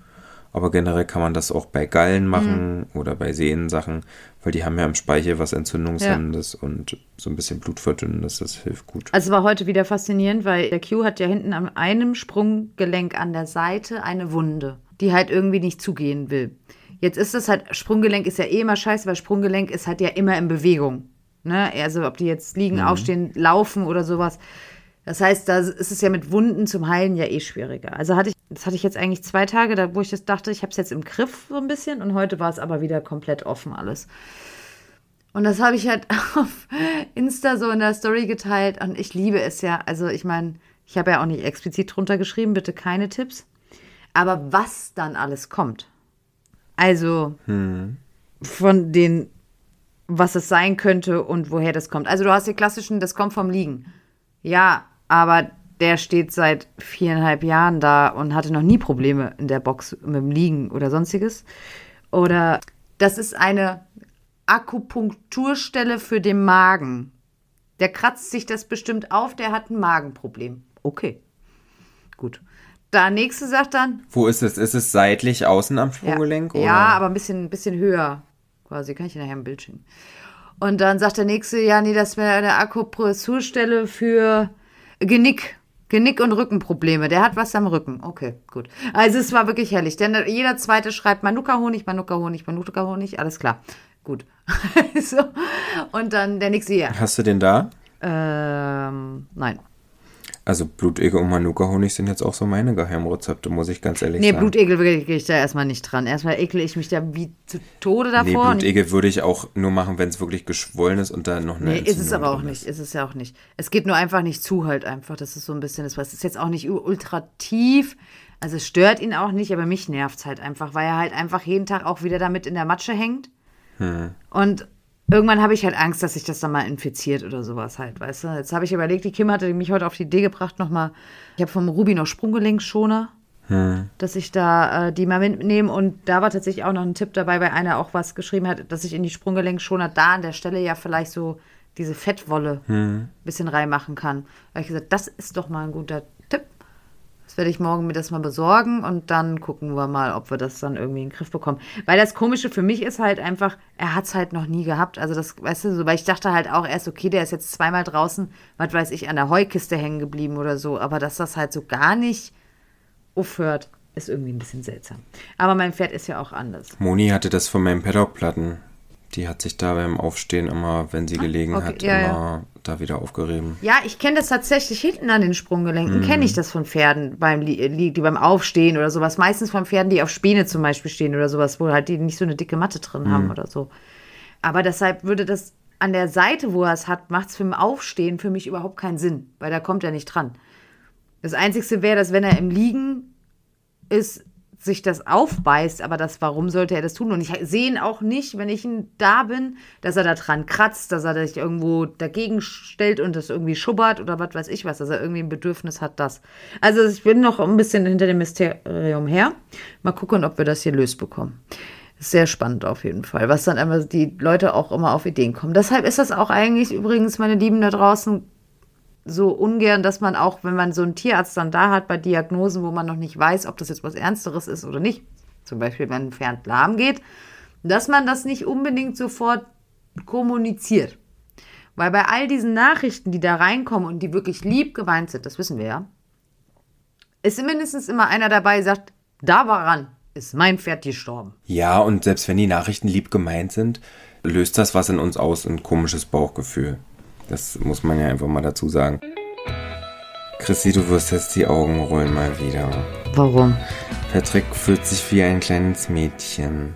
Aber generell kann man das auch bei Gallen machen oder bei Sehnensachen, weil die haben ja im Speichel was Entzündungshemmendes und so ein bisschen Blutverdünnendes, das hilft gut. Also es war heute wieder faszinierend, weil der Q hat ja hinten an einem Sprunggelenk an der Seite eine Wunde, die halt irgendwie nicht zugehen will. Jetzt ist es halt, Sprunggelenk ist ja eh immer scheiße, weil Sprunggelenk ist halt ja immer in Bewegung. Ne? Also ob die jetzt liegen, aufstehen, laufen oder sowas. Das heißt, da ist es ja mit Wunden zum Heilen ja eh schwieriger. Also hatte ich, das hatte ich jetzt eigentlich zwei Tage, da, wo ich das dachte, ich habe es jetzt im Griff so ein bisschen und heute war es aber wieder komplett offen alles. Und das habe ich halt auf Insta so in der Story geteilt und ich liebe es ja. Also ich meine, ich habe ja auch nicht explizit drunter geschrieben, bitte keine Tipps. Aber was dann alles kommt. Also von den, was es sein könnte und woher das kommt. Also du hast die klassischen, das kommt vom Liegen. Ja, aber der steht seit viereinhalb Jahren da und hatte noch nie Probleme in der Box mit dem Liegen oder sonstiges. Oder das ist eine Akupunkturstelle für den Magen. Der kratzt sich das bestimmt auf, der hat ein Magenproblem. Okay. Gut. Der nächste sagt dann, Wo ist es? Ist es seitlich außen am ja, Sprunggelenk? oder? ja aber ein bisschen, ein bisschen höher. Quasi, kann ich dir nachher ein Bild schicken. Und dann sagt der nächste, ja, nee, das wäre eine Akupressurstelle für Genick. Genick- und Rückenprobleme. Der hat was am Rücken. Okay, gut. Also es war wirklich herrlich. Denn jeder zweite schreibt Manuka-Honig, Manuka-Honig, Manuka-Honig. Alles klar. Gut. so. Und dann der nächste, ja. Hast du den da? Ähm, nein. Also Blutegel und Manuka-Honig sind jetzt auch so meine Geheimrezepte, muss ich ganz ehrlich Nee, sagen. Blutegel gehe ich da erstmal nicht dran. Erstmal ekel ich mich da wie zu Tode davor. Nee, Blutegel würde ich auch nur machen, wenn es wirklich geschwollen ist und da noch eine Nee, ist es Entzündung aber auch nicht. Ist es ja auch nicht. Es geht nur einfach nicht zu halt einfach. Das ist so ein bisschen das, was. Es ist jetzt auch nicht ultra tief. Also es stört ihn auch nicht, aber mich nervt es halt einfach, weil er halt einfach jeden Tag auch wieder damit in der Matsche hängt. Und irgendwann habe ich halt Angst, dass sich das dann mal infiziert oder sowas halt, weißt du? Jetzt habe ich überlegt, die Kim hatte mich heute auf die Idee gebracht, nochmal, ich habe vom Ruby noch Sprunggelenksschoner, dass ich da äh, die mal mitnehme. Und da war tatsächlich auch noch ein Tipp dabei, weil einer auch was geschrieben hat, dass ich in die Sprunggelenksschoner da an der Stelle ja vielleicht so diese Fettwolle ein bisschen reinmachen kann. Da habe ich gesagt, das ist doch mal ein guter Das werde ich morgen mir das mal besorgen und dann gucken wir mal, ob wir das dann irgendwie in den Griff bekommen. Weil das Komische für mich ist halt einfach, er hat es halt noch nie gehabt. Also das, weißt du, so, weil ich dachte halt auch erst, okay, der ist jetzt zweimal draußen, was weiß ich, an der Heukiste hängen geblieben oder so. Aber dass das halt so gar nicht aufhört, ist irgendwie ein bisschen seltsam. Aber mein Pferd ist ja auch anders. Moni hatte das von meinen Paddock-Platten. Die hat sich da beim Aufstehen immer, wenn sie gelegen okay, hat, ja, immer da wieder aufgerieben. Ja, ich kenne das tatsächlich hinten an den Sprunggelenken, kenne ich das von Pferden beim, Li- die beim Aufstehen oder sowas. Meistens von Pferden, die auf Späne zum Beispiel stehen oder sowas, wo halt die nicht so eine dicke Matte drin haben oder so. Aber deshalb würde das an der Seite, wo er es hat, macht es für ein Aufstehen für mich überhaupt keinen Sinn, weil da kommt er nicht dran. Das Einzige wäre, dass wenn er im Liegen ist, sich das aufbeißt, aber das, warum sollte er das tun? Und ich sehe ihn auch nicht, wenn ich ihn da bin, dass er da dran kratzt, dass er sich irgendwo dagegen stellt und das irgendwie schubbert oder was weiß ich was, dass er irgendwie ein Bedürfnis hat, das. Also ich bin noch ein bisschen hinter dem Mysterium her. Mal gucken, ob wir das hier löst bekommen. Sehr spannend auf jeden Fall, was dann einfach die Leute auch immer auf Ideen kommen. Deshalb ist das auch eigentlich übrigens, meine Lieben da draußen, so ungern, dass man auch, wenn man so einen Tierarzt dann da hat bei Diagnosen, wo man noch nicht weiß, ob das jetzt was Ernsteres ist oder nicht, zum Beispiel wenn ein Pferd lahm geht, dass man das nicht unbedingt sofort kommuniziert. Weil bei all diesen Nachrichten, die da reinkommen und die wirklich lieb gemeint sind, das wissen wir ja, ist mindestens immer einer dabei, sagt, da war ran, ist mein Pferd gestorben. Ja, und selbst wenn die Nachrichten lieb gemeint sind, löst das was in uns aus, ein komisches Bauchgefühl. Das muss man ja einfach mal dazu sagen. Chrissy, du wirst jetzt die Augen rollen mal wieder. Warum? Patrick fühlt sich wie ein kleines Mädchen.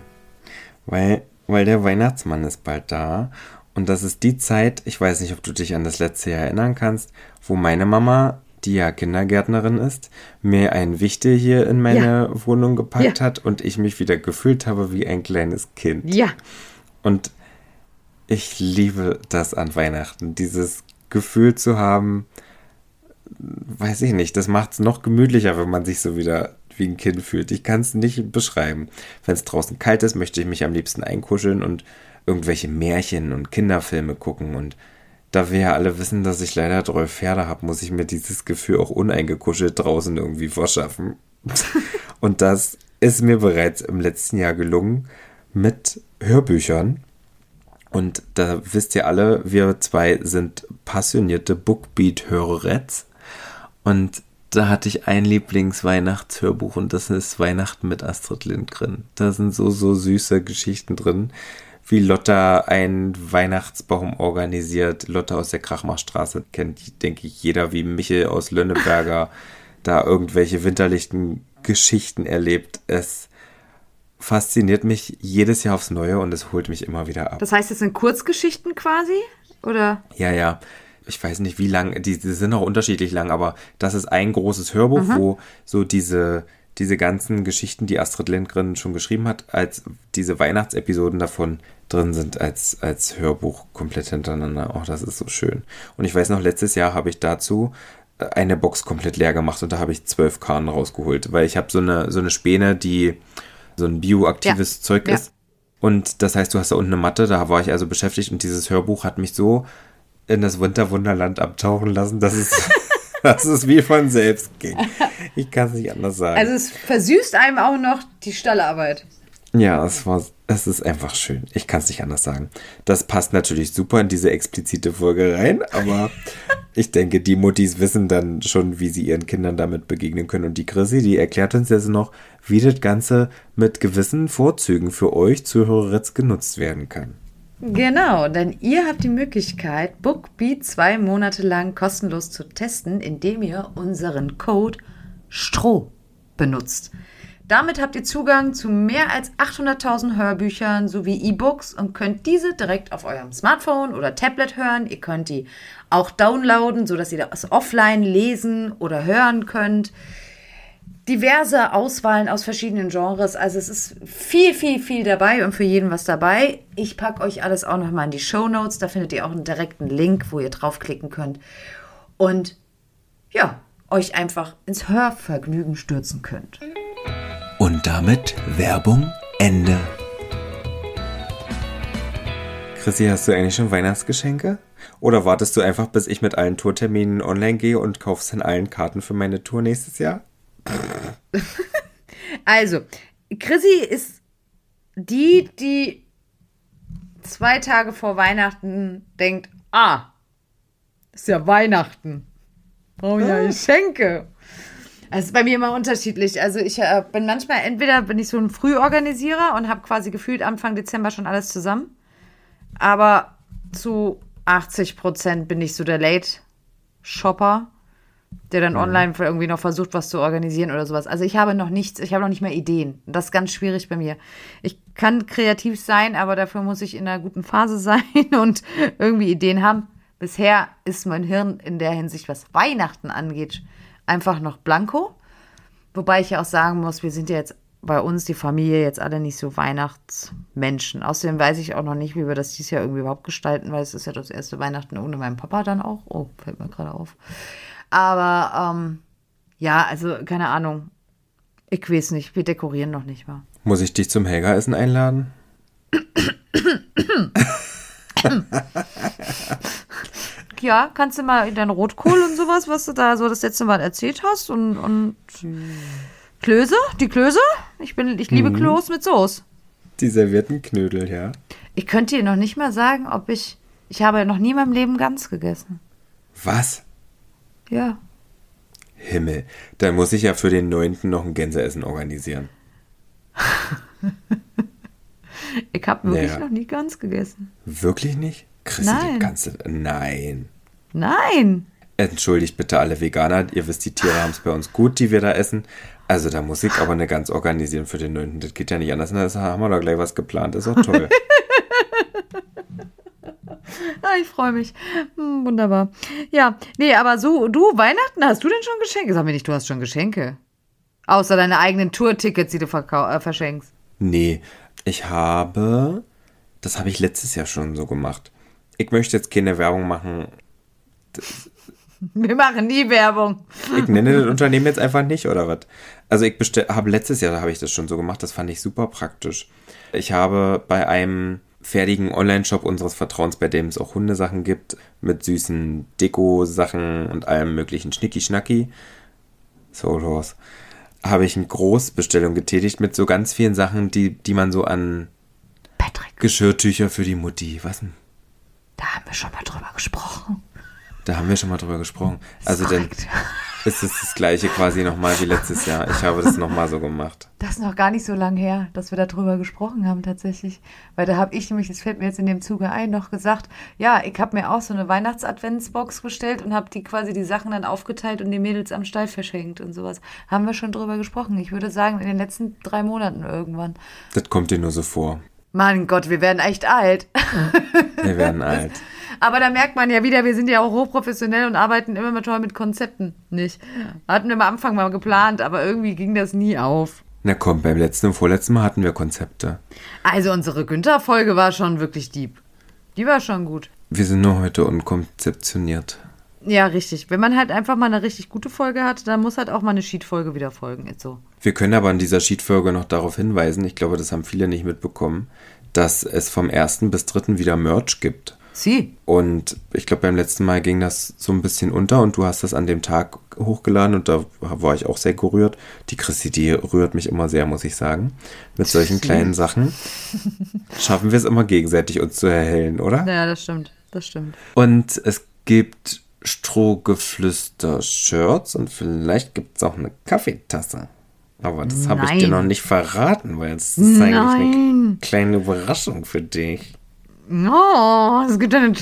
Weil, weil der Weihnachtsmann ist bald da. Und das ist die Zeit, ich weiß nicht, ob du dich an das letzte Jahr erinnern kannst, wo meine Mama, die ja Kindergärtnerin ist, mir ein Wichtel hier in meine Wohnung gepackt Ja. hat und ich mich wieder gefühlt habe wie ein kleines Kind. Ja, Und ich liebe das an Weihnachten, dieses Gefühl zu haben, weiß ich nicht, das macht es noch gemütlicher, wenn man sich so wieder wie ein Kind fühlt. Ich kann es nicht beschreiben. Wenn es draußen kalt ist, möchte ich mich am liebsten einkuscheln und irgendwelche Märchen und Kinderfilme gucken. Und da wir ja alle wissen, dass ich leider drei Pferde habe, muss ich mir dieses Gefühl auch uneingekuschelt draußen irgendwie verschaffen. und das ist mir bereits im letzten Jahr gelungen mit Hörbüchern. Und da wisst ihr alle, wir zwei sind passionierte Bookbeat-Höreretz. Und da hatte ich ein Lieblings-Weihnachtshörbuch und das ist Weihnachten mit Astrid Lindgren. Da sind so, so süße Geschichten drin, wie Lotta einen Weihnachtsbaum organisiert. Lotta aus der Krachmachstraße kennt, denke ich, jeder, wie Michel aus Lönneberger da irgendwelche winterlichen Geschichten erlebt. Es fasziniert mich jedes Jahr aufs Neue und es holt mich immer wieder ab. das heißt, es sind Kurzgeschichten quasi? Oder? Ja, ja. Ich weiß nicht, wie lang, die, die sind auch unterschiedlich lang, aber das ist ein großes Hörbuch, wo so diese, diese ganzen Geschichten, die Astrid Lindgren schon geschrieben hat, als diese Weihnachtsepisoden davon drin sind, als, als Hörbuch komplett hintereinander. Oh, das ist so schön. Und ich weiß noch, letztes Jahr habe ich dazu äh, eine Box komplett leer gemacht und da habe ich zwölf Karten rausgeholt, weil ich habe so eine, so eine Späne, die so ein bioaktives Ja. Zeug Ja. ist. Und das heißt, du hast da unten eine Matte, da war ich also beschäftigt und dieses Hörbuch hat mich so in das Winterwunderland abtauchen lassen, dass es, dass es wie von selbst ging. Ich kann es nicht anders sagen. Also es versüßt einem auch noch die Stallarbeit. Ja, es war, es ist einfach schön. Ich kann es nicht anders sagen. Das passt natürlich super in diese explizite Folge rein, aber ich denke, die Muttis wissen dann schon, wie sie ihren Kindern damit begegnen können. Und die Chrissy, die erklärt uns jetzt noch, wie das Ganze mit gewissen Vorzügen für euch Zuhöreritz genutzt werden kann. Genau, denn ihr habt die Möglichkeit, Bookbeat zwei Monate lang kostenlos zu testen, indem ihr unseren Code STROH benutzt. Damit habt ihr Zugang zu mehr als 800.000 Hörbüchern sowie E-Books und könnt diese direkt auf eurem Smartphone oder Tablet hören. Ihr könnt die auch downloaden, sodass ihr das offline lesen oder hören könnt diverse Auswahlen aus verschiedenen Genres. Also es ist viel, viel, viel dabei und für jeden was dabei. Ich packe euch alles auch nochmal in die Show Notes. Da findet ihr auch einen direkten Link, wo ihr draufklicken könnt. Und ja, euch einfach ins Hörvergnügen stürzen könnt. Und damit Werbung Ende. Chrissy, hast du eigentlich schon Weihnachtsgeschenke? Oder wartest du einfach, bis ich mit allen Tourterminen online gehe und kaufst dann allen Karten für meine Tour nächstes Jahr? Also, Chrissy ist die, die zwei Tage vor Weihnachten denkt, ah, ist ja Weihnachten. Brauchen ja Geschenke. Es ist bei mir immer unterschiedlich. Also ich äh, bin manchmal, entweder bin ich so ein Frühorganisierer und habe quasi gefühlt Anfang Dezember schon alles zusammen. Aber zu 80 Prozent bin ich so der Late-Shopper, der dann online für irgendwie noch versucht, was zu organisieren oder sowas. Also ich habe noch nichts, ich habe noch nicht mehr Ideen. Das ist ganz schwierig bei mir. Ich kann kreativ sein, aber dafür muss ich in einer guten Phase sein und irgendwie Ideen haben. Bisher ist mein Hirn in der Hinsicht, was Weihnachten angeht, einfach noch blanko. Wobei ich ja auch sagen muss, wir sind ja jetzt bei uns, die Familie, jetzt alle nicht so Weihnachtsmenschen. Außerdem weiß ich auch noch nicht, wie wir das dieses Jahr irgendwie überhaupt gestalten, weil es ist ja das erste Weihnachten ohne meinen Papa dann auch. Oh, fällt mir gerade auf. Aber ähm, ja, also keine Ahnung. Ich weiß nicht, wir dekorieren noch nicht mal. Muss ich dich zum Helga-Essen einladen? Ja, kannst du mal deinen Rotkohl und sowas, was du da so das letzte Mal erzählt hast und, und Klöße, die Klöße. Ich bin, ich liebe Kloß mit Soße. Die servierten Knödel, ja. Ich könnte dir noch nicht mal sagen, ob ich, ich habe noch nie in meinem Leben ganz gegessen. Was? Ja. Himmel. Dann muss ich ja für den 9. noch ein Gänseessen organisieren. Ich habe wirklich Naja. noch nie ganz gegessen. Wirklich nicht? Chrissy, Nein. du kannst Nein. Nein. Entschuldigt bitte alle Veganer. Ihr wisst, die Tiere haben es bei uns gut, die wir da essen. Also da muss ich aber eine ganz organisieren für den 9. Das geht ja nicht anders. Da haben wir doch gleich was geplant. Ist auch toll. Ah, ich freue mich. Hm, wunderbar. Ja, nee, aber so, du, Weihnachten, hast du denn schon Geschenke? Sag mir nicht, du hast schon Geschenke. Außer deine eigenen Tour-Tickets, die du äh, verschenkst. Nee, ich habe. Das habe ich letztes Jahr schon so gemacht. Ich möchte jetzt keine Werbung machen. Wir machen nie Werbung. Ich nenne das Unternehmen jetzt einfach nicht, oder was? Also ich habe letztes Jahr habe ich das schon so gemacht, das fand ich super praktisch. Ich habe bei einem fertigen Online-Shop unseres Vertrauens, bei dem es auch Hundesachen gibt, mit süßen Deko-Sachen und allem möglichen Schnicki-Schnacki, Soul Horse, habe ich eine Großbestellung getätigt mit so ganz vielen Sachen, die, die man so an Patrick, Geschirrtücher für die Mutti, was denn? da haben wir schon mal drüber gesprochen. Da haben wir schon mal drüber gesprochen. Also dann ist es das gleiche quasi nochmal wie letztes Jahr. Ich habe das nochmal so gemacht. Das ist noch gar nicht so lange her, dass wir darüber gesprochen haben tatsächlich. Weil da habe ich nämlich, das fällt mir jetzt in dem Zuge ein, noch gesagt, ja, ich habe mir auch so eine Weihnachts-Adventsbox bestellt und habe die quasi die Sachen dann aufgeteilt und die Mädels am Stall verschenkt und sowas. Haben wir schon drüber gesprochen. Ich würde sagen, in den letzten drei Monaten irgendwann. Das kommt dir nur so vor. Mein Gott, wir werden echt alt. Wir werden alt. Aber da merkt man ja wieder, wir sind ja auch hochprofessionell und arbeiten immer mal toll mit Konzepten. Nicht? Hatten wir am Anfang mal geplant, aber irgendwie ging das nie auf. Na komm, beim letzten und vorletzten Mal hatten wir Konzepte. Also unsere Günther-Folge war schon wirklich deep. Die war schon gut. Wir sind nur heute unkonzeptioniert. Ja, richtig. Wenn man halt einfach mal eine richtig gute Folge hat, dann muss halt auch mal eine Sheet-Folge wieder folgen. Ist so. Wir können aber in dieser Sheet-Folge noch darauf hinweisen, ich glaube, das haben viele nicht mitbekommen, dass es vom ersten bis dritten wieder Merch gibt. Sie. Und ich glaube, beim letzten Mal ging das so ein bisschen unter und du hast das an dem Tag hochgeladen und da war ich auch sehr gerührt. Die Christi, die rührt mich immer sehr, muss ich sagen. Mit solchen kleinen Sachen schaffen wir es immer gegenseitig, uns zu erhellen, oder? Ja, das stimmt. Das stimmt. Und es gibt Strohgeflüster-Shirts und vielleicht gibt es auch eine Kaffeetasse. Aber das habe ich dir Nein. noch nicht verraten, weil es ist eigentlich eine Nein. kleine Überraschung für dich. Oh, es gibt eine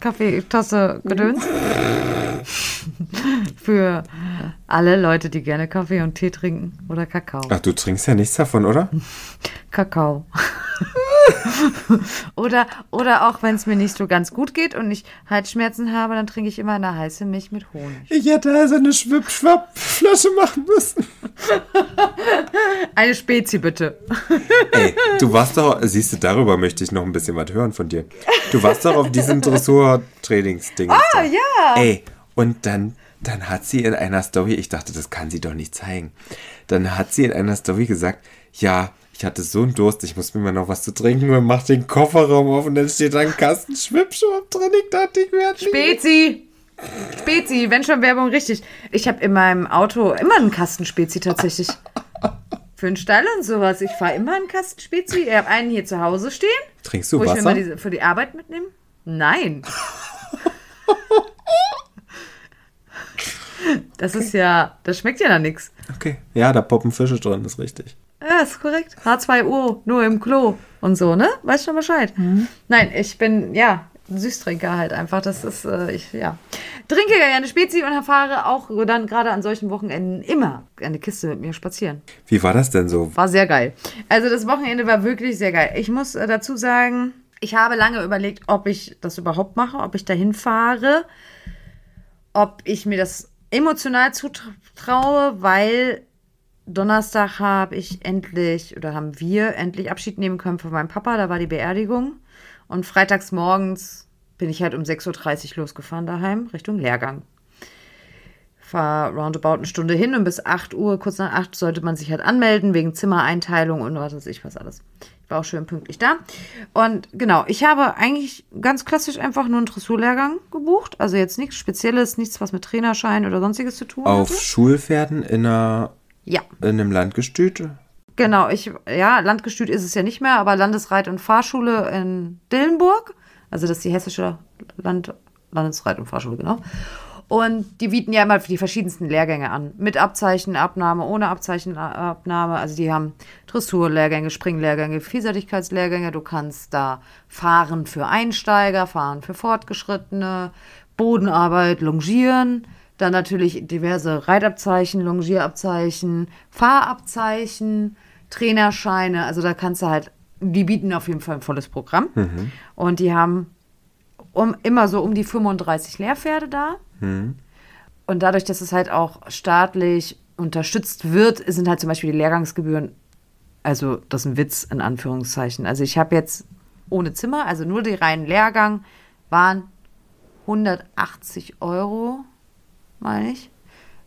Kaffeetasse Gedöns. Für alle Leute, die gerne Kaffee und Tee trinken oder Kakao. Ach, du trinkst ja nichts davon, oder? Kakao. oder, oder auch wenn es mir nicht so ganz gut geht und ich Halsschmerzen habe, dann trinke ich immer eine heiße Milch mit Honig. Ich hätte also eine Schwipp-Schwapp-Flasche machen müssen. Eine Spezi bitte. Ey, du warst doch, siehst du, darüber möchte ich noch ein bisschen was hören von dir. Du warst doch auf diesem Dressur-Trainings-Ding. Ah, ja. Ey, und dann, dann hat sie in einer Story, ich dachte, das kann sie doch nicht zeigen. Dann hat sie in einer Story gesagt, ja, ich hatte so einen Durst, ich muss mir mal noch was zu trinken und mach den Kofferraum auf und dann steht da ein Kasten Schwippschwapp drin. Ich dachte, ich werde Spezi. Spezi, wenn schon Werbung richtig. Ich habe in meinem Auto immer einen Kasten Spezi tatsächlich. Für den Stall und sowas. Ich fahre immer einen Kasten Spezi. Ich habe einen hier zu Hause stehen, Trinkst du wo ich mir Wasser? mal für die Arbeit mitnehme. Nein. Das ist ja, das schmeckt ja nach nichts. Okay, ja, da poppen Fische drin, ist richtig. Ja, ist korrekt. H2O, nur im Klo und so, ne? Weißt schon Bescheid. Nein, ich bin, ja, Süßtrinker halt einfach. Das ist, äh, ich, ja. Trinke gerne Spezi und fahre auch dann gerade an solchen Wochenenden immer eine Kiste mit mir spazieren. Wie war das denn so? War sehr geil. Also das Wochenende war wirklich sehr geil. Ich muss äh, dazu sagen, ich habe lange überlegt, ob ich das überhaupt mache, ob ich dahin fahre, ob ich mir das emotional zutraue, weil Donnerstag habe ich endlich oder haben wir endlich Abschied nehmen können von meinem Papa. Da war die Beerdigung. Und freitags morgens bin ich halt um 6.30 Uhr losgefahren daheim, Richtung Lehrgang. Fahr roundabout eine Stunde hin und bis 8 Uhr, kurz nach 8, sollte man sich halt anmelden wegen Zimmereinteilung und was weiß ich was alles. Ich war auch schön pünktlich da. Und genau, ich habe eigentlich ganz klassisch einfach nur einen Dressurlehrgang gebucht. Also jetzt nichts Spezielles, nichts, was mit Trainerschein oder sonstiges zu tun hat. Auf Schulpferden in einer Ja. in einem Landgestüt? Genau, ich, ja, Landgestüt ist es ja nicht mehr, aber Landesreit- und Fahrschule in Dillenburg. Also das ist die hessische Land Landesreit- und Fahrschule, genau. Und die bieten ja immer die verschiedensten Lehrgänge an. Mit Abzeichenabnahme, ohne Abzeichenabnahme. Also die haben Dressurlehrgänge, Springlehrgänge, Vielseitigkeitslehrgänge. Du kannst da fahren für Einsteiger, fahren für Fortgeschrittene, Bodenarbeit, Longieren. Dann natürlich diverse Reitabzeichen, Longierabzeichen, Fahrabzeichen, Trainerscheine. Also da kannst du halt, die bieten auf jeden Fall ein volles Programm. Und die haben um, immer so um die 35 Lehrpferde da. Und dadurch, dass es halt auch staatlich unterstützt wird, sind halt zum Beispiel die Lehrgangsgebühren, also das ist ein Witz in Anführungszeichen. Also ich habe jetzt ohne Zimmer, also nur die reinen Lehrgang, waren 180 Euro, meine ich,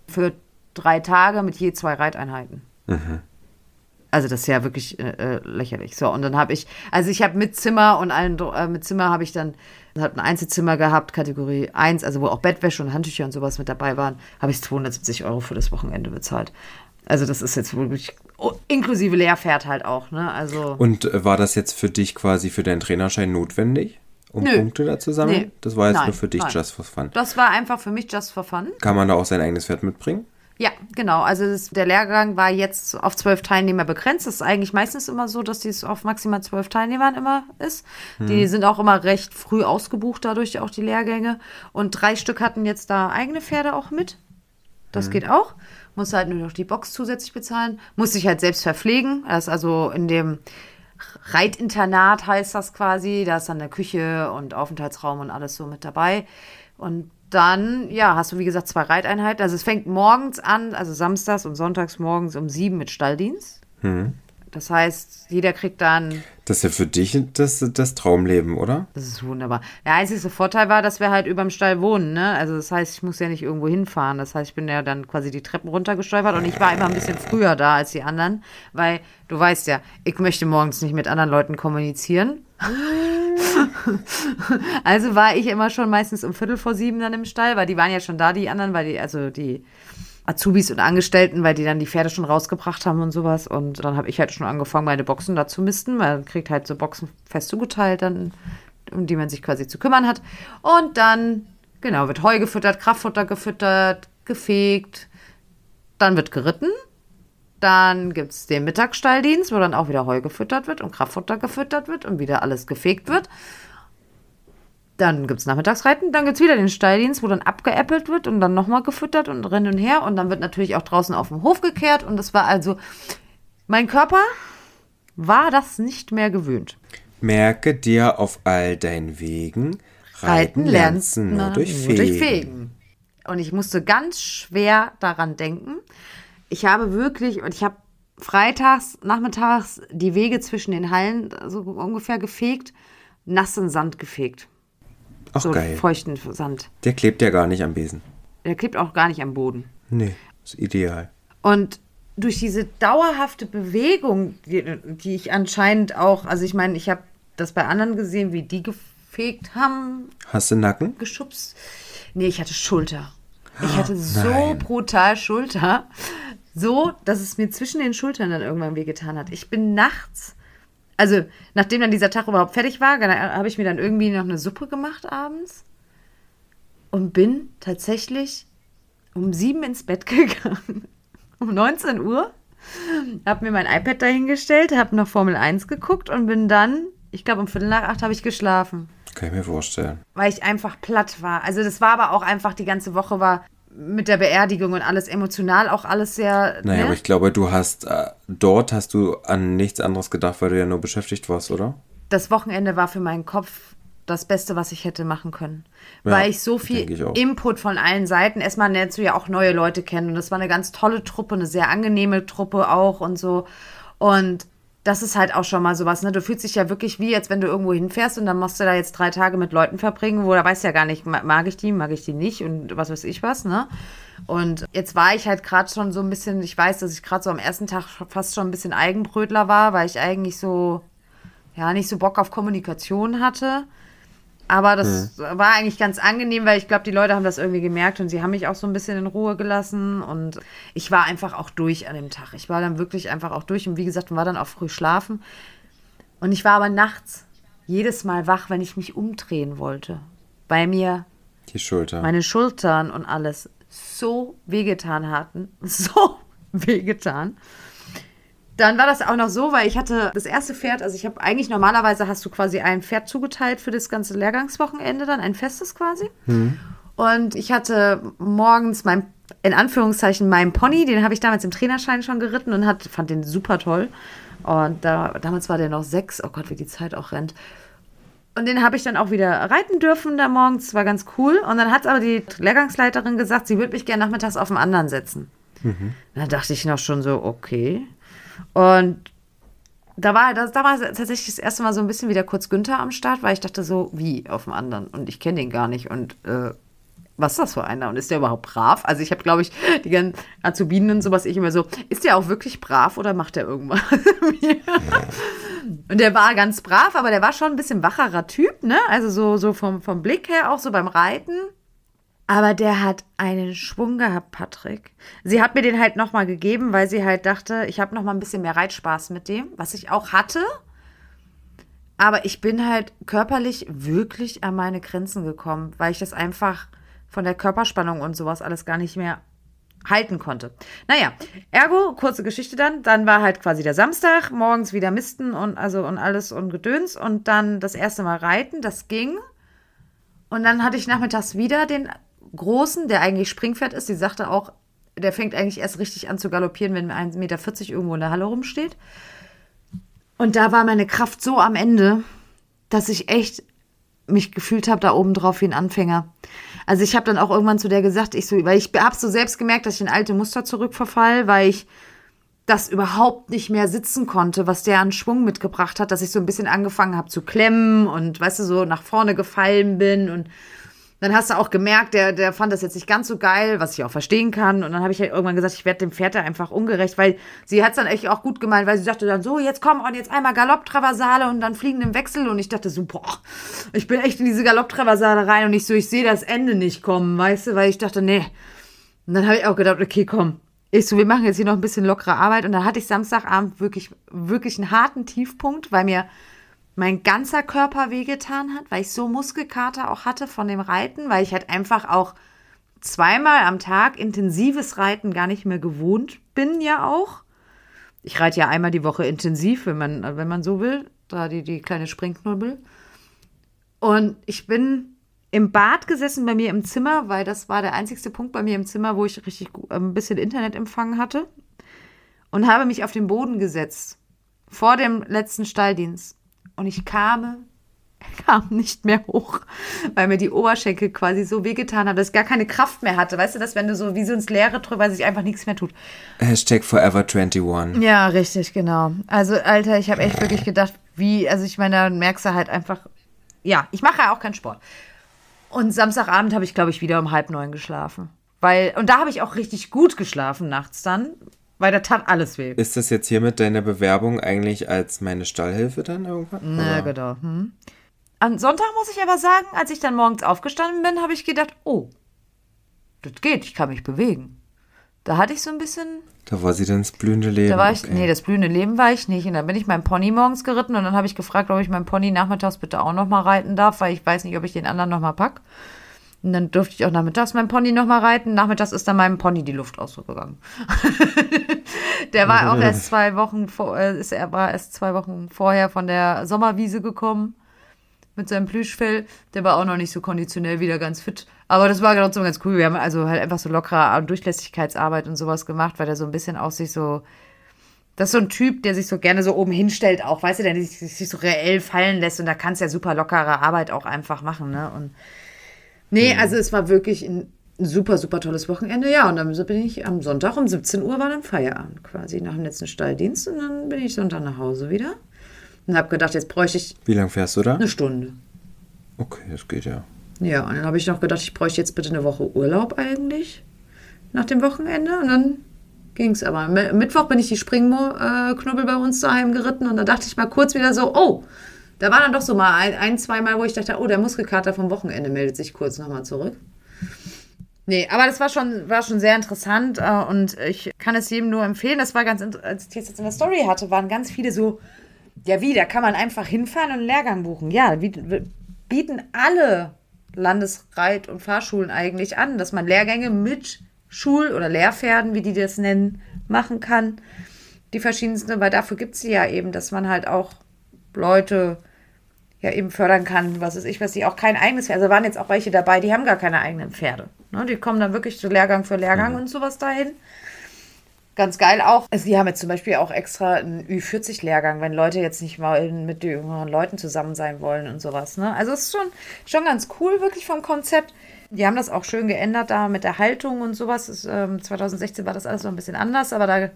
für drei Tage mit je zwei Reiteinheiten. Also das ist ja wirklich äh, äh, lächerlich. So, und dann habe ich, also ich habe mit Zimmer und allen, äh, mit Zimmer habe ich dann, habe ein Einzelzimmer gehabt, Kategorie 1, also wo auch Bettwäsche und Handtücher und sowas mit dabei waren, habe ich 270 Euro für das Wochenende bezahlt. Also das ist jetzt wirklich, oh, inklusive Lehrpferd halt auch, ne? Also, Und äh, war das jetzt für dich quasi für deinen Trainerschein notwendig, um Nö. Punkte da zu sammeln? Nee. Das war jetzt Nein, nur für dich nein. just for fun. das war einfach für mich just for fun. Kann man da auch sein eigenes Pferd mitbringen? Ja, genau. Also das, der Lehrgang war jetzt auf zwölf Teilnehmer begrenzt. Das ist eigentlich meistens immer so, dass dies auf maximal zwölf Teilnehmern immer ist. Die sind auch immer recht früh ausgebucht, dadurch auch die Lehrgänge. Und drei Stück hatten jetzt da eigene Pferde auch mit. Das geht auch. Muss halt nur noch die Box zusätzlich bezahlen. Muss sich halt selbst verpflegen. Das ist also in dem Reitinternat heißt das quasi. Da ist dann eine Küche und Aufenthaltsraum und alles so mit dabei. Und dann, ja, hast du wie gesagt zwei Reiteinheiten. Also es fängt morgens an, also samstags und sonntags morgens um sieben mit Stalldienst. Das heißt, jeder kriegt dann, Das ist ja für dich das, das Traumleben, oder? das ist wunderbar. Der einzige Vorteil war, dass wir halt überm Stall wohnen, ne? Also das heißt, ich muss ja nicht irgendwo hinfahren. Das heißt, ich bin ja dann quasi die Treppen runtergestolpert und ich war immer ein bisschen früher da als die anderen, weil du weißt ja, ich möchte morgens nicht mit anderen Leuten kommunizieren. Also war ich immer schon meistens um Viertel vor sieben dann im Stall, weil die waren ja schon da, die anderen, weil die, also die Azubis und Angestellten, weil die dann die Pferde schon rausgebracht haben und sowas. Und dann habe ich halt schon angefangen, meine Boxen da zu misten. Man kriegt halt so Boxen fest zugeteilt, dann, um die man sich quasi zu kümmern hat. Und dann, genau, wird Heu gefüttert, Kraftfutter gefüttert, gefegt. Dann wird geritten. Dann gibt es den Mittagsstalldienst, wo dann auch wieder Heu gefüttert wird und Kraftfutter gefüttert wird und wieder alles gefegt wird. Dann gibt es Nachmittagsreiten, dann gibt es wieder den Stalldienst, wo dann abgeäppelt wird und dann nochmal gefüttert und hin und her. Und dann wird natürlich auch draußen auf dem Hof gekehrt. Und das war also, mein Körper war das nicht mehr gewöhnt. Merke dir auf all deinen Wegen, reiten lernst du nur, na, durch, nur durch. Fegen. Und ich musste ganz schwer daran denken. Ich habe wirklich, und ich habe freitags, nachmittags die Wege zwischen den Hallen so ungefähr gefegt, nassen Sand gefegt. Ach So geil. feuchten Sand. Der klebt ja gar nicht am Besen. Der klebt auch gar nicht am Boden. Nee, ist ideal. Und durch diese dauerhafte Bewegung, die, die ich anscheinend auch, also ich meine, ich habe das bei anderen gesehen, wie die gefegt haben, Hast du Nacken? geschubst. Nee, ich hatte Schulter. Ich hatte so nein. brutal Schulter, so, dass es mir zwischen den Schultern dann irgendwann wehgetan hat. Ich bin nachts, also nachdem dann dieser Tag überhaupt fertig war, habe ich mir dann irgendwie noch eine Suppe gemacht abends und bin tatsächlich um sieben ins Bett gegangen. Um 19 Uhr. Habe mir mein iPad dahingestellt, habe noch Formel 1 geguckt und bin dann, ich glaube um Viertel nach acht habe ich geschlafen. Kann ich mir vorstellen. Weil ich einfach platt war. Also das war aber auch einfach, die ganze Woche war mit der Beerdigung und alles emotional auch alles sehr. Naja, ne? aber ich glaube, du hast, äh, dort hast du an nichts anderes gedacht, weil du ja nur beschäftigt warst, oder? das Wochenende war für meinen Kopf das Beste, was ich hätte machen können. Ja, weil ich so viel ich. Input von allen Seiten, erstmal lernst du ja auch neue Leute kennen. Und das war eine ganz tolle Truppe, eine sehr angenehme Truppe auch und so. Und das ist halt auch schon mal sowas, ne? Du fühlst dich ja wirklich wie, als wenn du irgendwo hinfährst und dann musst du da jetzt drei Tage mit Leuten verbringen, wo da weißt du ja gar nicht, ma- mag ich die, mag ich die nicht und was weiß ich was, ne? Und jetzt war ich halt gerade schon so ein bisschen, ich weiß, dass ich gerade so am ersten Tag fast schon ein bisschen Eigenbrötler war, weil ich eigentlich so, ja, nicht so Bock auf Kommunikation hatte. Aber das war eigentlich ganz angenehm, weil ich glaube, die Leute haben das irgendwie gemerkt und sie haben mich auch so ein bisschen in Ruhe gelassen. Und ich war einfach auch durch an dem Tag. Ich war dann wirklich einfach auch durch. Und wie gesagt, war dann auch früh schlafen. Und ich war aber nachts jedes Mal wach, wenn ich mich umdrehen wollte. Bei mir Die Schulter. meine Schultern und alles so wehgetan hatten. So wehgetan. Dann war das auch noch so, weil ich hatte das erste Pferd, also ich habe eigentlich normalerweise hast du quasi ein Pferd zugeteilt für das ganze Lehrgangswochenende, dann ein festes quasi. Und ich hatte morgens mein, in Anführungszeichen, meinen Pony, den habe ich damals im Trainerschein schon geritten und hat, fand den super toll. Und da, damals war der noch sechs, oh Gott, wie die Zeit auch rennt. Und den habe ich dann auch wieder reiten dürfen da morgens, war ganz cool. Und dann hat aber die Lehrgangsleiterin gesagt, sie würde mich gerne nachmittags auf dem anderen setzen. Da dachte ich noch schon so, okay. Und da war, da, da war tatsächlich das erste Mal so ein bisschen wieder kurz Günther am Start, weil ich dachte so, wie auf dem anderen? Und ich kenne den gar nicht. Und äh, was ist das für einer? Und ist der überhaupt brav? Also ich habe, glaube ich, die ganzen Azubinen und sowas, ich immer so, ist der auch wirklich brav oder macht der irgendwas? Und der war ganz brav, aber der war schon ein bisschen wacherer Typ, ne? Also so, so vom, vom Blick her, auch so beim Reiten. Aber der hat einen Schwung gehabt, Patrick. Sie hat mir den halt nochmal gegeben, weil sie halt dachte, ich habe nochmal ein bisschen mehr Reitspaß mit dem, was ich auch hatte. Aber ich bin halt körperlich wirklich an meine Grenzen gekommen, weil ich das einfach von der Körperspannung und sowas alles gar nicht mehr halten konnte. Naja, ergo, kurze Geschichte dann. Dann war halt quasi der Samstag, morgens wieder Misten und also und alles und Gedöns und dann das erste Mal reiten, das ging. Und dann hatte ich nachmittags wieder den Großen, der eigentlich Springpferd ist. Die sagte auch, der fängt eigentlich erst richtig an zu galoppieren, wenn 1,40 Meter irgendwo in der Halle rumsteht. Und da war meine Kraft so am Ende, dass ich echt mich gefühlt habe da oben drauf wie ein Anfänger. Also ich habe dann auch irgendwann zu der gesagt, ich so, weil ich habe so selbst gemerkt, dass ich in alte Muster zurückverfall, weil ich das überhaupt nicht mehr sitzen konnte, was der an Schwung mitgebracht hat, dass ich so ein bisschen angefangen habe zu klemmen und weißt du so nach vorne gefallen bin und dann hast du auch gemerkt, der, der fand das jetzt nicht ganz so geil, was ich auch verstehen kann. Und dann habe ich halt irgendwann gesagt, ich werde dem Pferd da einfach ungerecht, weil sie hat es dann echt auch gut gemeint, weil sie sagte dann so, jetzt komm und jetzt einmal Galopptraversale und dann fliegen im Wechsel. Und ich dachte so, boah, ich bin echt in diese Galopptraversale rein und ich so, ich sehe das Ende nicht kommen, weißt du, weil ich dachte, nee. Und dann habe ich auch gedacht, okay, komm. Ich so, wir machen jetzt hier noch ein bisschen lockere Arbeit. Und dann hatte ich Samstagabend wirklich, wirklich einen harten Tiefpunkt, weil mir mein ganzer Körper wehgetan hat, weil ich so Muskelkater auch hatte von dem Reiten, weil ich halt einfach auch zweimal am Tag intensives Reiten gar nicht mehr gewohnt bin ja auch. Ich reite ja einmal die Woche intensiv, wenn man, wenn man so will, da die, die kleine Springknubbel. Und ich bin im Bad gesessen bei mir im Zimmer, weil das war der einzigste Punkt bei mir im Zimmer, wo ich richtig gu- ein bisschen Internetempfang hatte. Und habe mich auf den Boden gesetzt. Vor dem letzten Stalldienst. Und ich kam, kam nicht mehr hoch, weil mir die Oberschenkel quasi so wehgetan haben, dass ich gar keine Kraft mehr hatte. Weißt du, dass wenn du so wie so ins Leere weil sich einfach nichts mehr tut. Hashtag Forever 21. Ja, richtig, genau. Also, Alter, ich habe echt wirklich gedacht, wie, also ich meine, da merkst du halt einfach, ja, ich mache ja auch keinen Sport. Und Samstagabend habe ich, glaube ich, wieder um halb neun geschlafen. Weil, und da habe ich auch richtig gut geschlafen nachts dann, weil da tat alles weh. Ist das jetzt hiermit deine Bewerbung eigentlich als meine Stallhilfe dann irgendwann? Na, Oder? genau. Hm. Am Sonntag muss ich aber sagen, als ich dann morgens aufgestanden bin, habe ich gedacht, oh, das geht, ich kann mich bewegen. Da hatte ich so ein bisschen, Da war sie dann das blühende Leben. da war ich, okay. nee, das blühende Leben war ich nicht. Und dann bin ich meinem Pony morgens geritten und dann habe ich gefragt, ob ich meinen Pony nachmittags bitte auch noch mal reiten darf, weil ich weiß nicht, ob ich den anderen noch mal pack. Und dann durfte ich auch nachmittags meinen Pony noch mal reiten. Nachmittags ist dann meinem Pony die Luft ausgegangen. Der war auch erst zwei Wochen vor, äh, ist er war erst zwei Wochen vorher von der Sommerwiese gekommen. mit seinem Plüschfell. Der war auch noch nicht so konditionell wieder ganz fit. Aber das war trotzdem ganz cool. Wir haben also halt einfach so lockere Durchlässigkeitsarbeit und sowas gemacht, weil der so ein bisschen auch sich so. Das ist so ein Typ, der sich so gerne so oben hinstellt, auch, weißt du, der sich, sich so reell fallen lässt und da kannst du ja super lockere Arbeit auch einfach machen, ne? Und nee, mhm. also es war wirklich ein super, super tolles Wochenende, ja. Und dann bin ich am Sonntag um 17 Uhr war dann Feierabend quasi nach dem letzten Stalldienst und dann bin ich Sonntag nach Hause wieder und habe gedacht, jetzt bräuchte ich. Wie lange fährst du da? Eine Stunde. Okay, das geht ja. Ja, und dann habe ich noch gedacht, ich bräuchte jetzt bitte eine Woche Urlaub eigentlich nach dem Wochenende. Und dann ging es aber. Mittwoch bin ich die Springknubbel bei uns daheim geritten und da dachte ich mal kurz wieder so, oh, da war dann doch so mal ein, ein zwei wo ich dachte, oh, der Muskelkater vom Wochenende meldet sich kurz nochmal zurück. Nee, aber das war schon, war schon sehr interessant äh, und ich kann es jedem nur empfehlen. Das war ganz, als ich jetzt in der Story hatte, waren ganz viele so, ja wie, da kann man einfach hinfahren und einen Lehrgang buchen. Ja, bieten alle Landesreit- und Fahrschulen eigentlich an, dass man Lehrgänge mit Schul- oder Lehrpferden, wie die das nennen, machen kann. Die verschiedensten, weil dafür gibt es sie ja eben, dass man halt auch Leute ja eben fördern kann, was ist ich, was die auch kein eigenes Pferd. Also waren jetzt auch welche dabei, die haben gar keine eigenen Pferde. Ne? Die kommen dann wirklich zu Lehrgang für Lehrgang mhm. und sowas dahin. Ganz geil auch. Also die haben jetzt zum Beispiel auch extra einen Ü40-Lehrgang, wenn Leute jetzt nicht mal mit den jüngeren Leuten zusammen sein wollen und sowas. Ne? Also es ist schon, schon ganz cool, wirklich vom Konzept. Die haben das auch schön geändert da mit der Haltung und sowas. Das, ähm, 2016 war das alles noch ein bisschen anders, aber da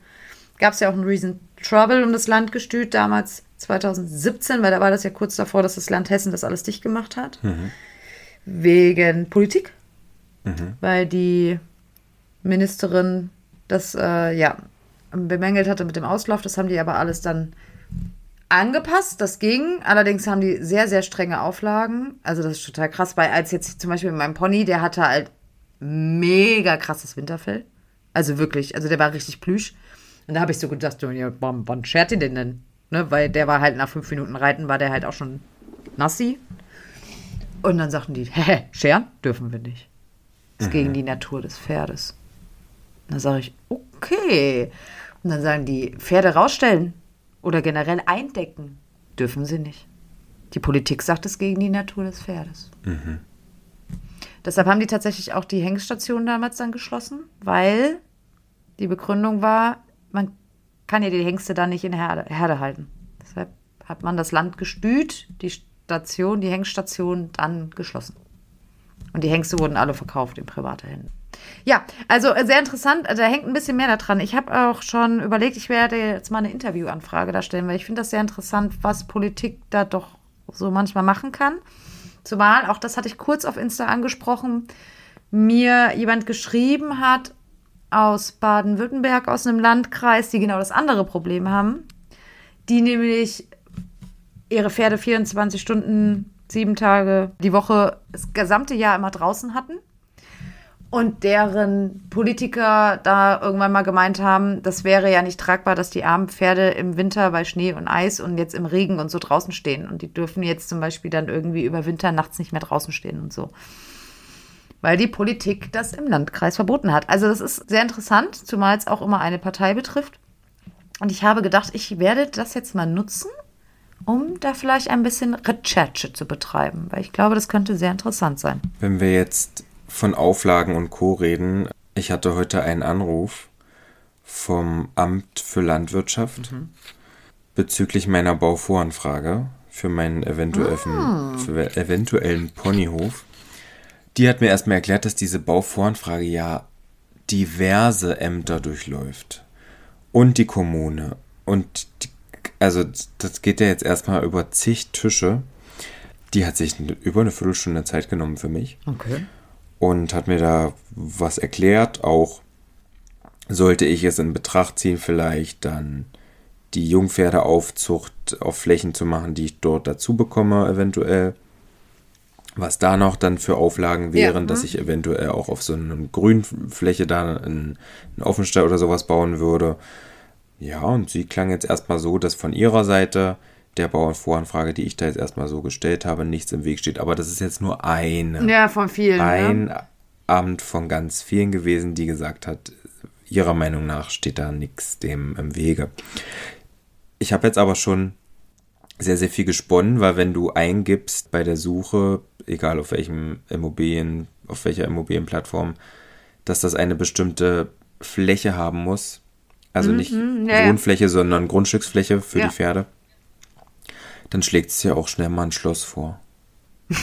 gab es ja auch einen Reason Trouble um das Landgestüt damals 2017, weil da war das ja kurz davor, dass das Land Hessen das alles dicht gemacht hat. Mhm. Wegen Politik. Mhm. Weil die Ministerin das äh, ja bemängelt hatte mit dem Auslauf. Das haben die aber alles dann angepasst. Das ging. Allerdings haben die sehr, sehr strenge Auflagen. Also das ist total krass, weil als jetzt zum Beispiel mein Pony, der hatte halt mega krasses Winterfell. Also wirklich, also der war richtig plüsch. Und da habe ich so gedacht, wann schert ihr den denn? Ne, weil der war halt nach fünf Minuten Reiten, war der halt auch schon nassi. Und dann sagten die, hä, scheren dürfen wir nicht. Das ist mhm. gegen die Natur des Pferdes. Dann sage ich, okay. Und dann sagen die, Pferde rausstellen oder generell eindecken dürfen sie nicht. Die Politik sagt es gegen die Natur des Pferdes. Mhm. Deshalb haben die tatsächlich auch die Hengststation damals dann geschlossen, weil die Begründung war, man kann ja die Hengste dann nicht in Herde, Herde halten. Deshalb hat man das Land gestüt, die Station, die Hengststation dann geschlossen. Und die Hengste wurden alle verkauft in private Hände. Ja, also äh, sehr interessant. Da hängt ein bisschen mehr daran. Ich habe auch schon überlegt, ich werde jetzt mal eine Interviewanfrage da stellen, weil ich finde das sehr interessant, was Politik da doch so manchmal machen kann. Zumal, auch das hatte ich kurz auf Insta angesprochen, mir jemand geschrieben hat aus Baden-Württemberg, aus einem Landkreis, die genau das andere Problem haben, die nämlich ihre Pferde 24 Stunden, sieben Tage die Woche, das gesamte Jahr immer draußen hatten und deren Politiker da irgendwann mal gemeint haben, das wäre ja nicht tragbar, dass die armen Pferde im Winter bei Schnee und Eis und jetzt im Regen und so draußen stehen. Und die dürfen jetzt zum Beispiel dann irgendwie über Winter nachts nicht mehr draußen stehen und so. Weil die Politik das im Landkreis verboten hat. Also das ist sehr interessant, zumal es auch immer eine Partei betrifft. Und ich habe gedacht, ich werde das jetzt mal nutzen, um da vielleicht ein bisschen Recherche zu betreiben, weil ich glaube, das könnte sehr interessant sein. Wenn wir jetzt von Auflagen und Co. reden. Ich hatte heute einen Anruf vom Amt für Landwirtschaft mhm. bezüglich meiner Bauvoranfrage für meinen eventuellen, ah. für eventuellen Ponyhof. Die hat mir erstmal erklärt, dass diese Bauvoranfrage ja diverse Ämter durchläuft. Und die Kommune. Und die, also das geht ja jetzt erstmal über zig Tische. Die hat sich über eine Viertelstunde Zeit genommen für mich. Okay und hat mir da was erklärt. Auch sollte ich es in Betracht ziehen, vielleicht dann die Jungpferdeaufzucht auf Flächen zu machen, die ich dort dazu bekomme, eventuell. Was da noch dann für Auflagen wären, ja, dass mhm. ich eventuell auch auf so einer Grünfläche da einen, einen Offenstall oder sowas bauen würde. Ja, und sie klang jetzt erstmal so, dass von ihrer Seite der Bauernvoranfrage, die ich da jetzt erstmal so gestellt habe, nichts im Weg steht. Aber das ist jetzt nur eine. Ja, von vielen. Ein ne? Amt von ganz vielen gewesen, die gesagt hat, ihrer Meinung nach steht da nichts dem im Wege. Ich habe jetzt aber schon sehr, sehr viel gesponnen, weil wenn du eingibst bei der Suche, egal auf welchem Immobilien, auf welcher Immobilienplattform, dass das eine bestimmte Fläche haben muss. Also nicht Mhm, ja, ja. Wohnfläche, sondern Grundstücksfläche für Ja. die Pferde. Dann schlägt es ja auch schnell mal ein Schloss vor.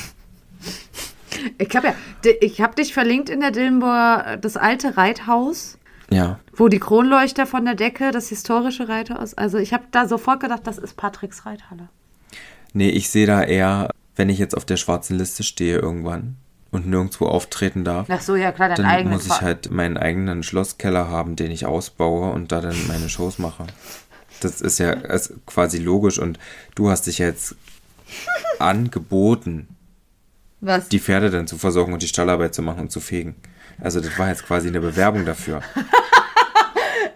Ich habe ja, ich habe dich verlinkt in der Dillenburg, das alte Reithaus, Ja, wo die Kronleuchter von der Decke, das historische Reithaus. Also ich habe da sofort gedacht, das ist Patricks Reithalle. Nee, ich sehe da eher, wenn ich jetzt auf der schwarzen Liste stehe irgendwann und nirgendwo auftreten darf, Ach so, ja klar, dein dann muss ich halt meinen eigenen Schlosskeller haben, den ich ausbaue und da dann meine Shows mache. Das ist ja ist quasi logisch und du hast dich ja jetzt angeboten, Was? die Pferde dann zu versorgen und die Stallarbeit zu machen und zu fegen. Also das war jetzt quasi eine Bewerbung dafür.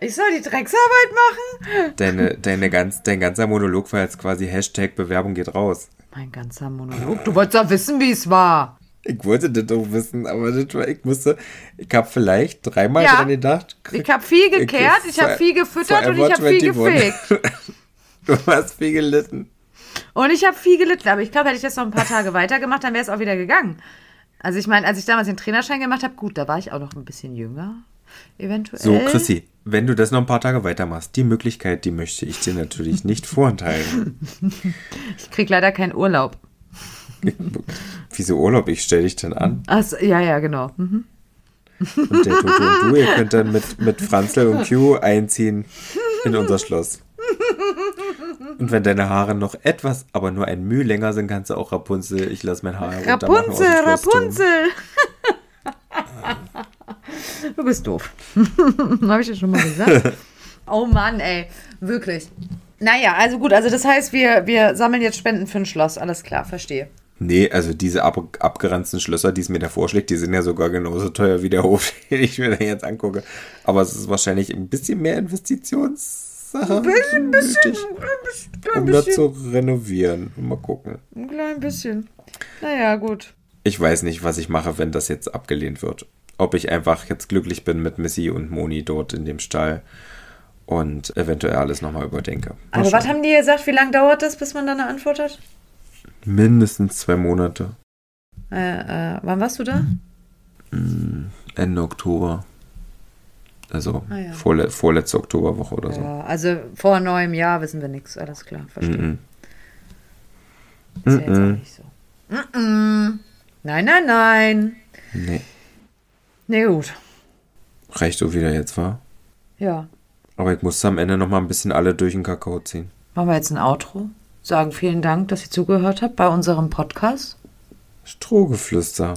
Ich soll die Drecksarbeit machen? Deine, deine ganz, dein ganzer Monolog war jetzt quasi Hashtag Bewerbung geht raus. Mein ganzer Monolog. Du wolltest doch wissen, wie es war. Ich wollte das doch wissen, aber das war, ich musste, ich habe vielleicht dreimal Ja. dran gedacht. Ich habe viel gekehrt, ich habe viel gefüttert und ich habe viel gefegt. Du hast viel gelitten. Und ich habe viel gelitten. Aber ich glaube, hätte ich das noch ein paar Tage weitergemacht, dann wäre es auch wieder gegangen. Also ich meine, als ich damals den Trainerschein gemacht habe, gut, da war ich auch noch ein bisschen jünger. Eventuell. So, Chrissy, wenn du das noch ein paar Tage weitermachst, die Möglichkeit, die möchte ich dir natürlich nicht vorenthalten. Ich krieg leider keinen Urlaub. Wieso Urlaub? Ich stelle dich dann an. Ach, so, ja, ja, genau. Mhm. Und der Toto und du, ihr könnt dann mit, mit Franzl und Q einziehen in unser Schloss. Und wenn deine Haare noch etwas, aber nur ein Mühe länger sind, kannst du auch Rapunzel, ich lasse mein Haar Rapunzel. Rapunzel. du bist doof. Habe ich dir schon mal gesagt? oh Mann, ey. Wirklich. Naja, also gut, also das heißt, wir, wir sammeln jetzt Spenden für ein Schloss. Alles klar, verstehe. Nee, also diese ab, abgeranzten Schlösser, die es mir da vorschlägt, die sind ja sogar genauso teuer wie der Hof, den ich mir da jetzt angucke. Aber es ist wahrscheinlich ein bisschen mehr Investitionssache. Ein bisschen, bisschen, Ein um das zu renovieren. Mal gucken. Ein klein bisschen. Naja, gut. Ich weiß nicht, was ich mache, wenn das jetzt abgelehnt wird. Ob ich einfach jetzt glücklich bin mit Missy und Moni dort in dem Stall und eventuell alles nochmal überdenke. Mal Aber was haben die gesagt? Wie lange dauert das, bis man dann eine Antwort hat? Mindestens zwei Monate. Äh, äh, wann warst du da? Ende Oktober. Also Ah, ja. vorle vorletzte Oktoberwoche oder so. Ja, also vor neuem Jahr wissen wir nichts. Alles klar, verstehe. Mhm. Ist ja jetzt auch nicht so. Nein, nein, nein. Nee, Nee, gut. reicht so wieder jetzt, war. Ja. Aber ich musste am Ende nochmal ein bisschen alle durch den Kakao ziehen. Machen wir jetzt ein Outro. Sagen vielen Dank, dass ihr zugehört habt bei unserem Podcast. Strohgeflüster.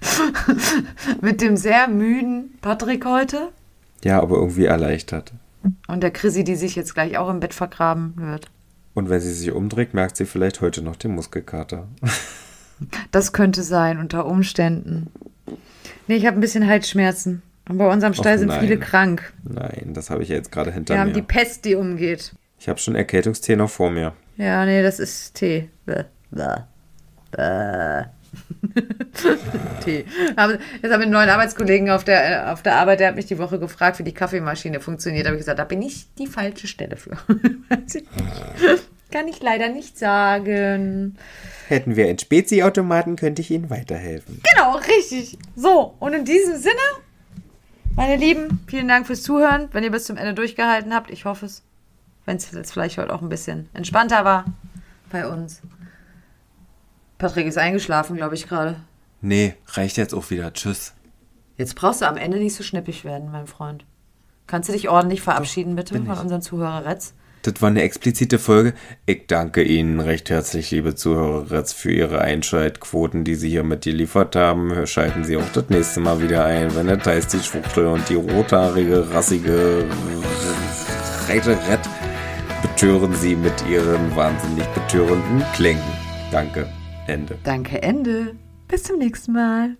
Mit dem sehr müden Patrick heute. Ja, aber irgendwie erleichtert. Und der Chrissy, die sich jetzt gleich auch im Bett vergraben wird. Und wenn sie sich umdreht, merkt sie vielleicht heute noch den Muskelkater. Das könnte sein, unter Umständen. Nee, ich habe ein bisschen Halsschmerzen. Und bei unserem Stall Och, sind viele krank. Nein, das habe ich ja jetzt gerade hinter Wir haben mir. die Pest, die umgeht. Ich habe schon Erkältungstee noch vor mir. Ja, nee, das ist Tee. Bäh. Bäh. Bäh. Tee. Aber Jetzt habe ich einen neuen Arbeitskollegen auf der, äh, auf der Arbeit, der hat mich die Woche gefragt, wie die Kaffeemaschine funktioniert. Da habe ich gesagt, da bin ich die falsche Stelle für. Kann ich leider nicht sagen. Hätten wir einen Spezi-Automaten, könnte ich Ihnen weiterhelfen. Genau, richtig. So, und in diesem Sinne, meine Lieben, vielen Dank fürs Zuhören. Wenn ihr bis zum Ende durchgehalten habt, ich hoffe es. Wenn es jetzt vielleicht heute auch ein bisschen entspannter war bei uns. Patrick ist eingeschlafen, glaube ich, gerade. Nee, reicht jetzt auch wieder. Tschüss. Jetzt brauchst du am Ende nicht so schnippig werden, mein Freund. Kannst du dich ordentlich verabschieden, bitte, bin von ich. unseren Zuhörerretz? Das war eine explizite Folge. Ich danke Ihnen recht herzlich, liebe Zuhörer, für Ihre Einschaltquoten, die Sie hier mitgeliefert haben. Schalten Sie auch das nächste Mal wieder ein, wenn es heißt, die Schwuchtel und die rothaarige, rassige Reiterett betören Sie mit Ihren wahnsinnig betörenden Klängen. Danke. Ende. Danke, Ende. Bis zum nächsten Mal.